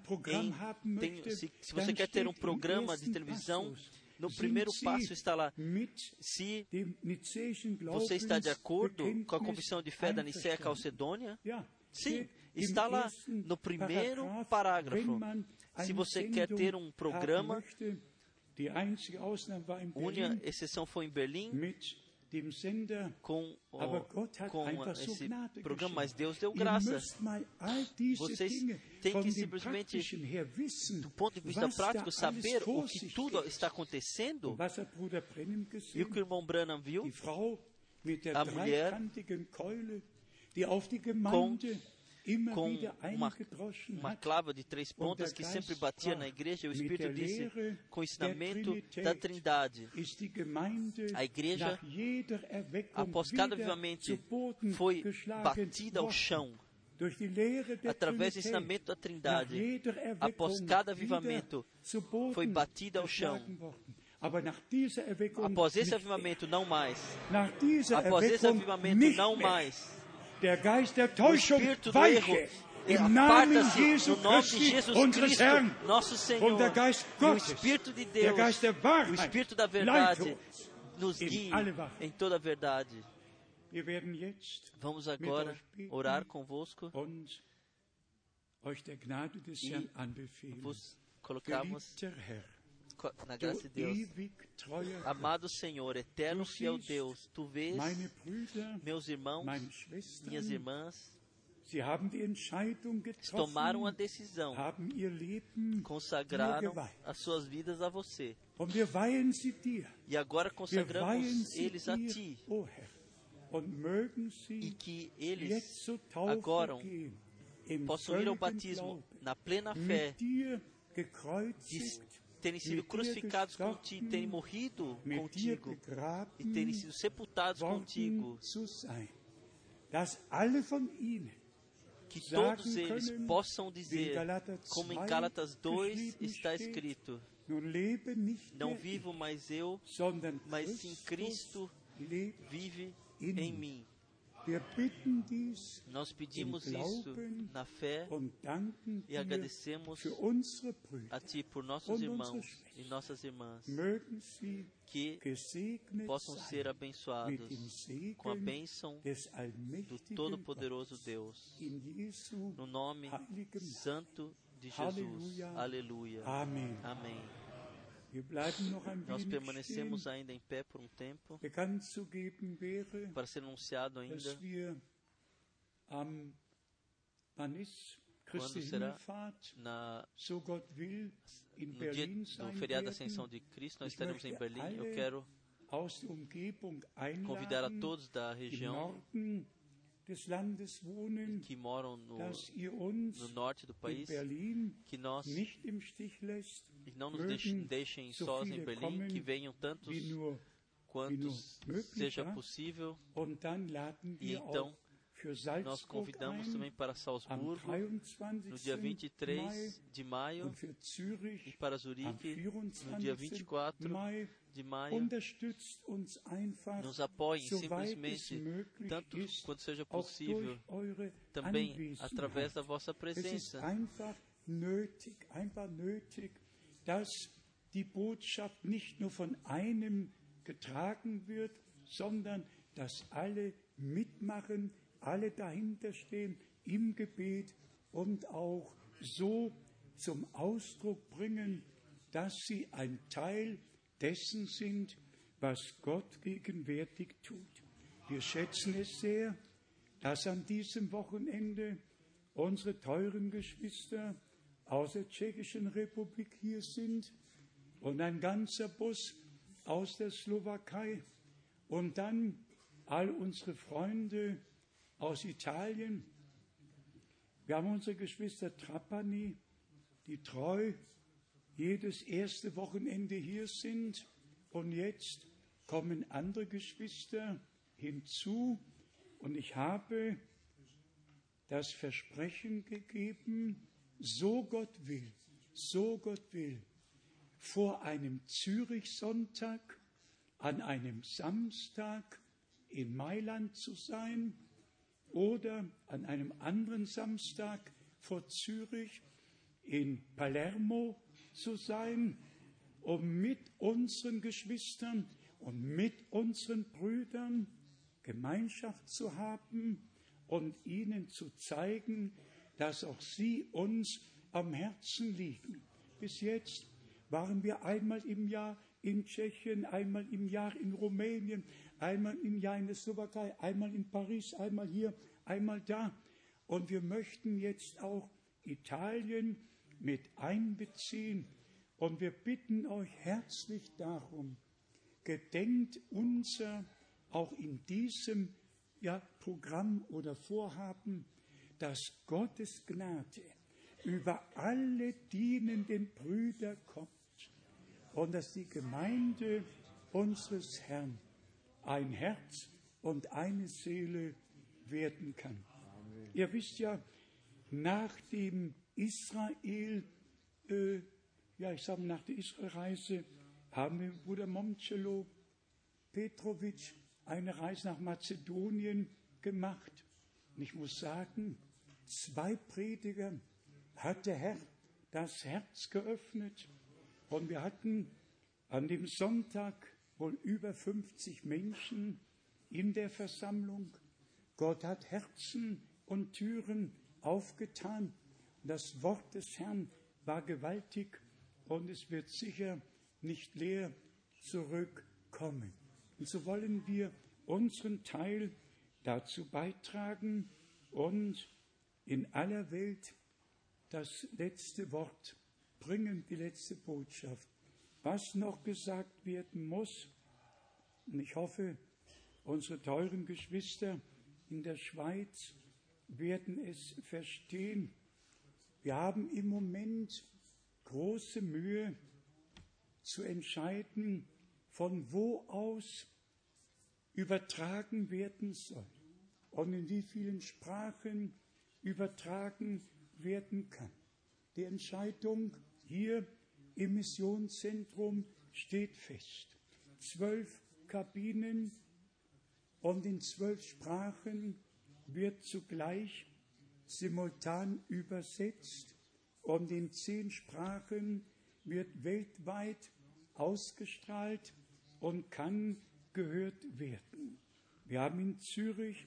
tem, se, se você quer ter um programa de televisão, no primeiro passo está lá, se você está de acordo com a confissão de fé da Nicéia einverstanden. Calcedônia, Sim, está lá no primeiro parágrafo. Se você quer ter um programa, a única exceção foi em Berlim com, o- com esse programa, mas Deus deu graça. Vocês têm que simplesmente, do ponto de vista prático, saber o que tudo está acontecendo. E o que o irmão Branham viu? A mulher dreikantigen Com uma, uma clava de três pontas que sempre batia na igreja, o Espírito disse, com o ensinamento da Trindade. A igreja, Após cada avivamento, foi batida ao chão. Através do ensinamento da Trindade, após cada avivamento, foi batida ao chão. Após esse avivamento, não mais. Após esse avivamento, não mais. O espírito do erro aparta-se no nome de Jesus Cristo, nosso Senhor. E o Espírito de Deus, o Espírito da verdade, nos guie em toda a verdade. Vamos agora orar convosco. E. Vos colocarmos Geliebter Herr, co- na graça de Deus. Amado Senhor, eterno fiel Deus, tu vês meus irmãos, minhas irmãs, tomaram a decisão, consagraram as suas vidas a você. E agora consagramos eles a Ti. E que eles agora possam ir ao batismo na plena fé. de terem sido crucificados contigo, terem morrido contigo e terem sido sepultados contigo. Que todos eles possam dizer, como em 2 Gálatas 2 geschrieben está escrito: Não vivo mais eu, mas sim Cristo vive em mim. Nós pedimos Im isso na fé e agradecemos a Ti por nossos irmãos e nossas irmãs, que possam ser abençoados com a bênção do Todo-Poderoso. Deus. No nome santo de Jesus. Aleluia. Aleluia. Amen. Amém. Nós permanecemos ainda em pé por um tempo para ser anunciado ainda Quando será? Na no dia do feriado da Ascensão de Cristo, nós estaremos em Berlim. Eu quero convidar a todos da região que moram no, no norte do país que nós nicht im Stich lässt, e não nos deixem, deixem sós em Berlim, que venham tantos quantos seja ja? possível. E então, Nós convidamos também para Salzburgo 23. no dia Mai 23 de maio e para Zurique no 24. dia 24 Mai. De maio. Unterstützt uns einfach, Nos apoiem es simplesmente, möglich tanto ist, quanto seja possível, durch eure também através da vossa Es ist presença. einfach nötig, einfach nötig, dass die Botschaft nicht nur von einem getragen wird, sondern dass alle mitmachen, alle dahinter stehen im Gebet und auch so zum Ausdruck bringen, dass sie ein Teil dessen sind, was Gott gegenwärtig tut. Wir schätzen es sehr, dass an diesem Wochenende unsere teuren Geschwister aus der Tschechischen Republik hier sind und ein ganzer Bus aus der Slowakei und dann all unsere Freunde aus Italien. Wir haben unsere Geschwister Trapani, die treu jedes erste Wochenende hier sind. Und jetzt kommen andere Geschwister hinzu. Und ich habe das Versprechen gegeben, so Gott will, so Gott will, vor einem Zürich-Sonntag an einem Samstag in Mailand zu sein oder an einem anderen Samstag vor Zürich in Palermo zu sein, um mit unseren Geschwistern und mit unseren Brüdern Gemeinschaft zu haben und ihnen zu zeigen, dass auch sie uns am Herzen liegen. Bis jetzt waren wir einmal im Jahr in Tschechien, einmal im Jahr in Rumänien, einmal im Jahr in der Slowakei, einmal in Paris, einmal hier, einmal da. Und wir möchten jetzt auch Italien mit einbeziehen. Und wir bitten euch herzlich darum, gedenkt unser auch in diesem ja, Programm oder Vorhaben, dass Gottes Gnade über alle dienenden Brüder kommt und dass die Gemeinde unseres Herrn ein Herz und eine Seele werden kann. Ihr wisst ja, nach dem Israel, äh, ja, ich sage nach der Israelreise, haben wir Bruder Momcelo Petrovic eine Reise nach Mazedonien gemacht. Und ich muss sagen, zwei Prediger hat der Herr das Herz geöffnet. Und wir hatten an dem Sonntag wohl über 50 Menschen in der Versammlung. Gott hat Herzen und Türen aufgetan. Das Wort des Herrn war gewaltig und es wird sicher nicht leer zurückkommen. Und so wollen wir unseren Teil dazu beitragen und in aller Welt das letzte Wort bringen, die letzte Botschaft. Was noch gesagt werden muss, und ich hoffe, unsere teuren Geschwister in der Schweiz werden es verstehen. Wir haben im Moment große Mühe zu entscheiden, von wo aus übertragen werden soll und in wie vielen Sprachen übertragen werden kann. Die Entscheidung hier im Missionszentrum steht fest. Zwölf Kabinen und in zwölf Sprachen wird zugleich simultan übersetzt und in zehn Sprachen wird weltweit ausgestrahlt und kann gehört werden. Wir haben in Zürich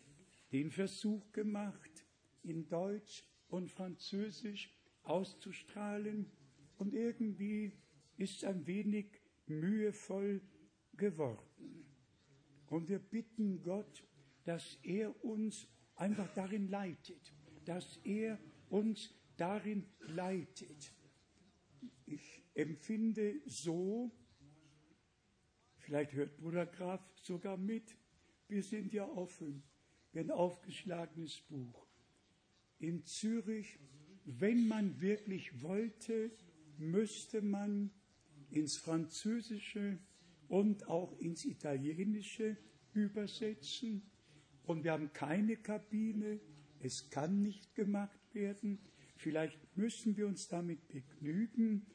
den Versuch gemacht, in Deutsch und Französisch auszustrahlen und irgendwie ist ein wenig mühevoll geworden. Und wir bitten Gott, dass er uns einfach darin leitet, dass er uns darin leitet. Ich empfinde so, vielleicht hört Bruder Graf sogar mit, wir sind ja offen, ein aufgeschlagenes Buch. In Zürich, wenn man wirklich wollte, müsste man ins Französische und auch ins Italienische übersetzen. Und wir haben keine Kabine. Es kann nicht gemacht werden. Vielleicht müssen wir uns damit begnügen,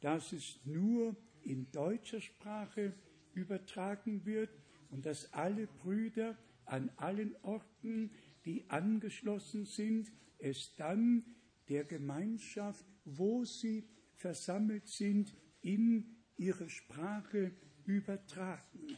dass es nur in deutscher Sprache übertragen wird und dass alle Brüder an allen Orten, die angeschlossen sind, es dann der Gemeinschaft, wo sie versammelt sind, in ihre Sprache übertragen.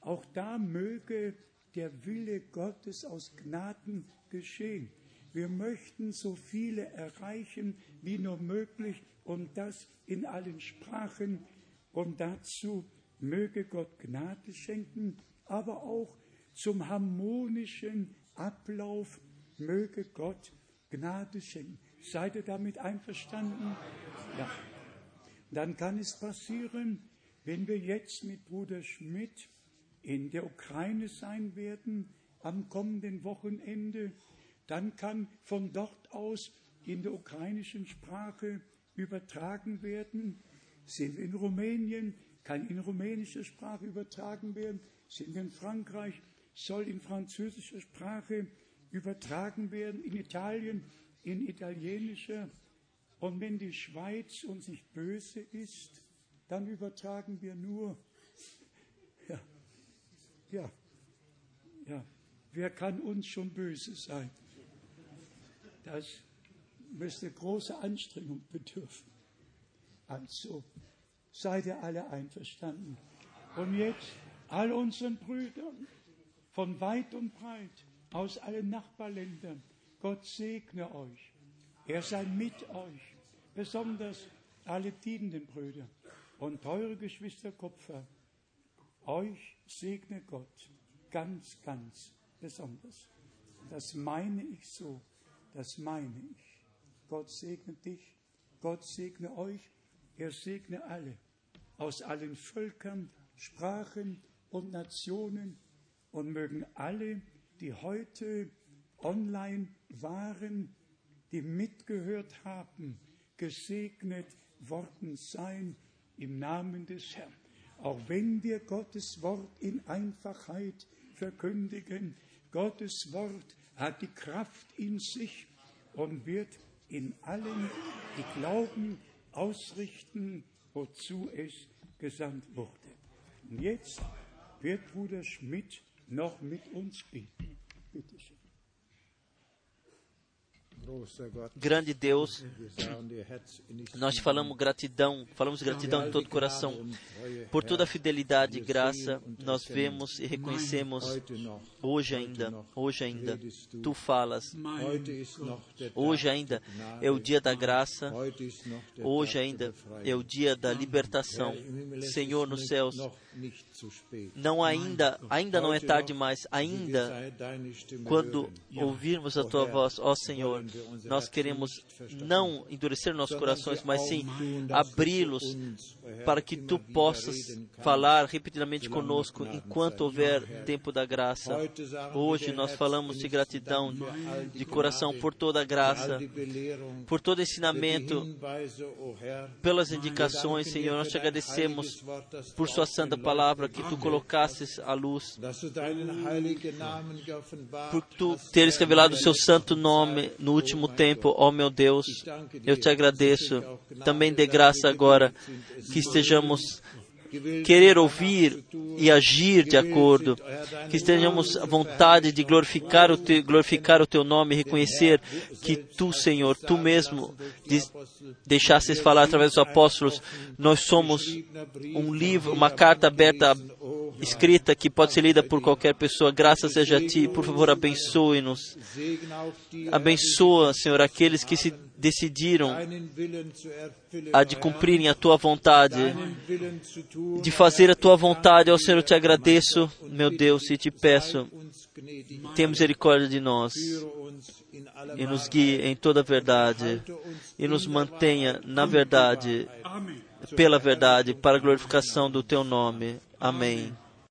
Auch da möge der Wille Gottes aus Gnaden geschehen. Wir möchten so viele erreichen wie nur möglich und das in allen Sprachen. Und dazu möge Gott Gnade schenken, aber auch zum harmonischen Ablauf möge Gott Gnade schenken. Seid ihr damit einverstanden? Ja. Dann kann es passieren, wenn wir jetzt mit Bruder Schmidt in der Ukraine sein werden am kommenden Wochenende, dann kann von dort aus in der ukrainischen Sprache übertragen werden. Sind wir in Rumänien, kann in rumänischer Sprache übertragen werden. Sind wir in Frankreich, soll in französischer Sprache übertragen werden. In Italien, in italienischer. Und wenn die Schweiz uns nicht böse ist, dann übertragen wir nur. Ja, ja, ja. Wer kann uns schon böse sein? Das müsste große Anstrengung bedürfen. Also seid ihr alle einverstanden. Und jetzt all unseren Brüdern von weit und breit aus allen Nachbarländern, Gott segne euch. Er sei mit euch, besonders alle dienenden Brüder und teure Geschwister Kupfer. Euch segne Gott ganz, ganz besonders. Das meine ich so, das meine ich. Gott segne dich, Gott segne euch, er segne alle aus allen Völkern, Sprachen und Nationen und mögen alle, die heute online waren, die mitgehört haben, gesegnet worden sein im Namen des Herrn. Auch wenn wir Gottes Wort in Einfachheit verkündigen, Gottes Wort hat die Kraft in sich und wird in allen, die glauben, ausrichten, wozu es gesandt wurde. Und jetzt wird Bruder Schmidt noch mit uns beten. Bitte schön. Grande Deus, nós falamos gratidão, falamos gratidão de todo o coração por toda a fidelidade e graça. Nós vemos e reconhecemos hoje ainda, hoje ainda, tu falas. Hoje ainda é o dia da graça. Hoje ainda é o dia da libertação. Senhor nos céus, não ainda, ainda não é tarde mais, ainda quando ouvirmos a tua voz, ó Senhor, nós queremos não endurecer nossos corações, mas sim abri-los para que tu possas falar repetidamente conosco enquanto houver tempo da graça. Hoje nós falamos de gratidão de coração por toda a graça, por todo ensinamento, pelas indicações, Senhor. Nós te agradecemos por Sua santa palavra que tu colocasses à luz, por tu teres revelado o seu santo nome no último tempo, ó meu Deus. Eu te agradeço. Também dê graça agora que estejamos querer ouvir e agir de acordo, que estejamos à vontade de glorificar o, teu, glorificar o teu nome e reconhecer que tu, Senhor, tu mesmo deixasses falar através dos apóstolos, nós somos um livro, uma carta aberta escrita que pode ser lida por qualquer pessoa. Graças seja a Ti. Por favor, abençoe-nos. Abençoa, Senhor, aqueles que se decidiram a de cumprirem a Tua vontade, de fazer a Tua vontade. Ó Senhor, eu te agradeço, meu Deus, e te peço, tenha misericórdia de nós e nos guie em toda a verdade e nos mantenha na verdade, pela verdade, para a glorificação do Teu nome. Amém.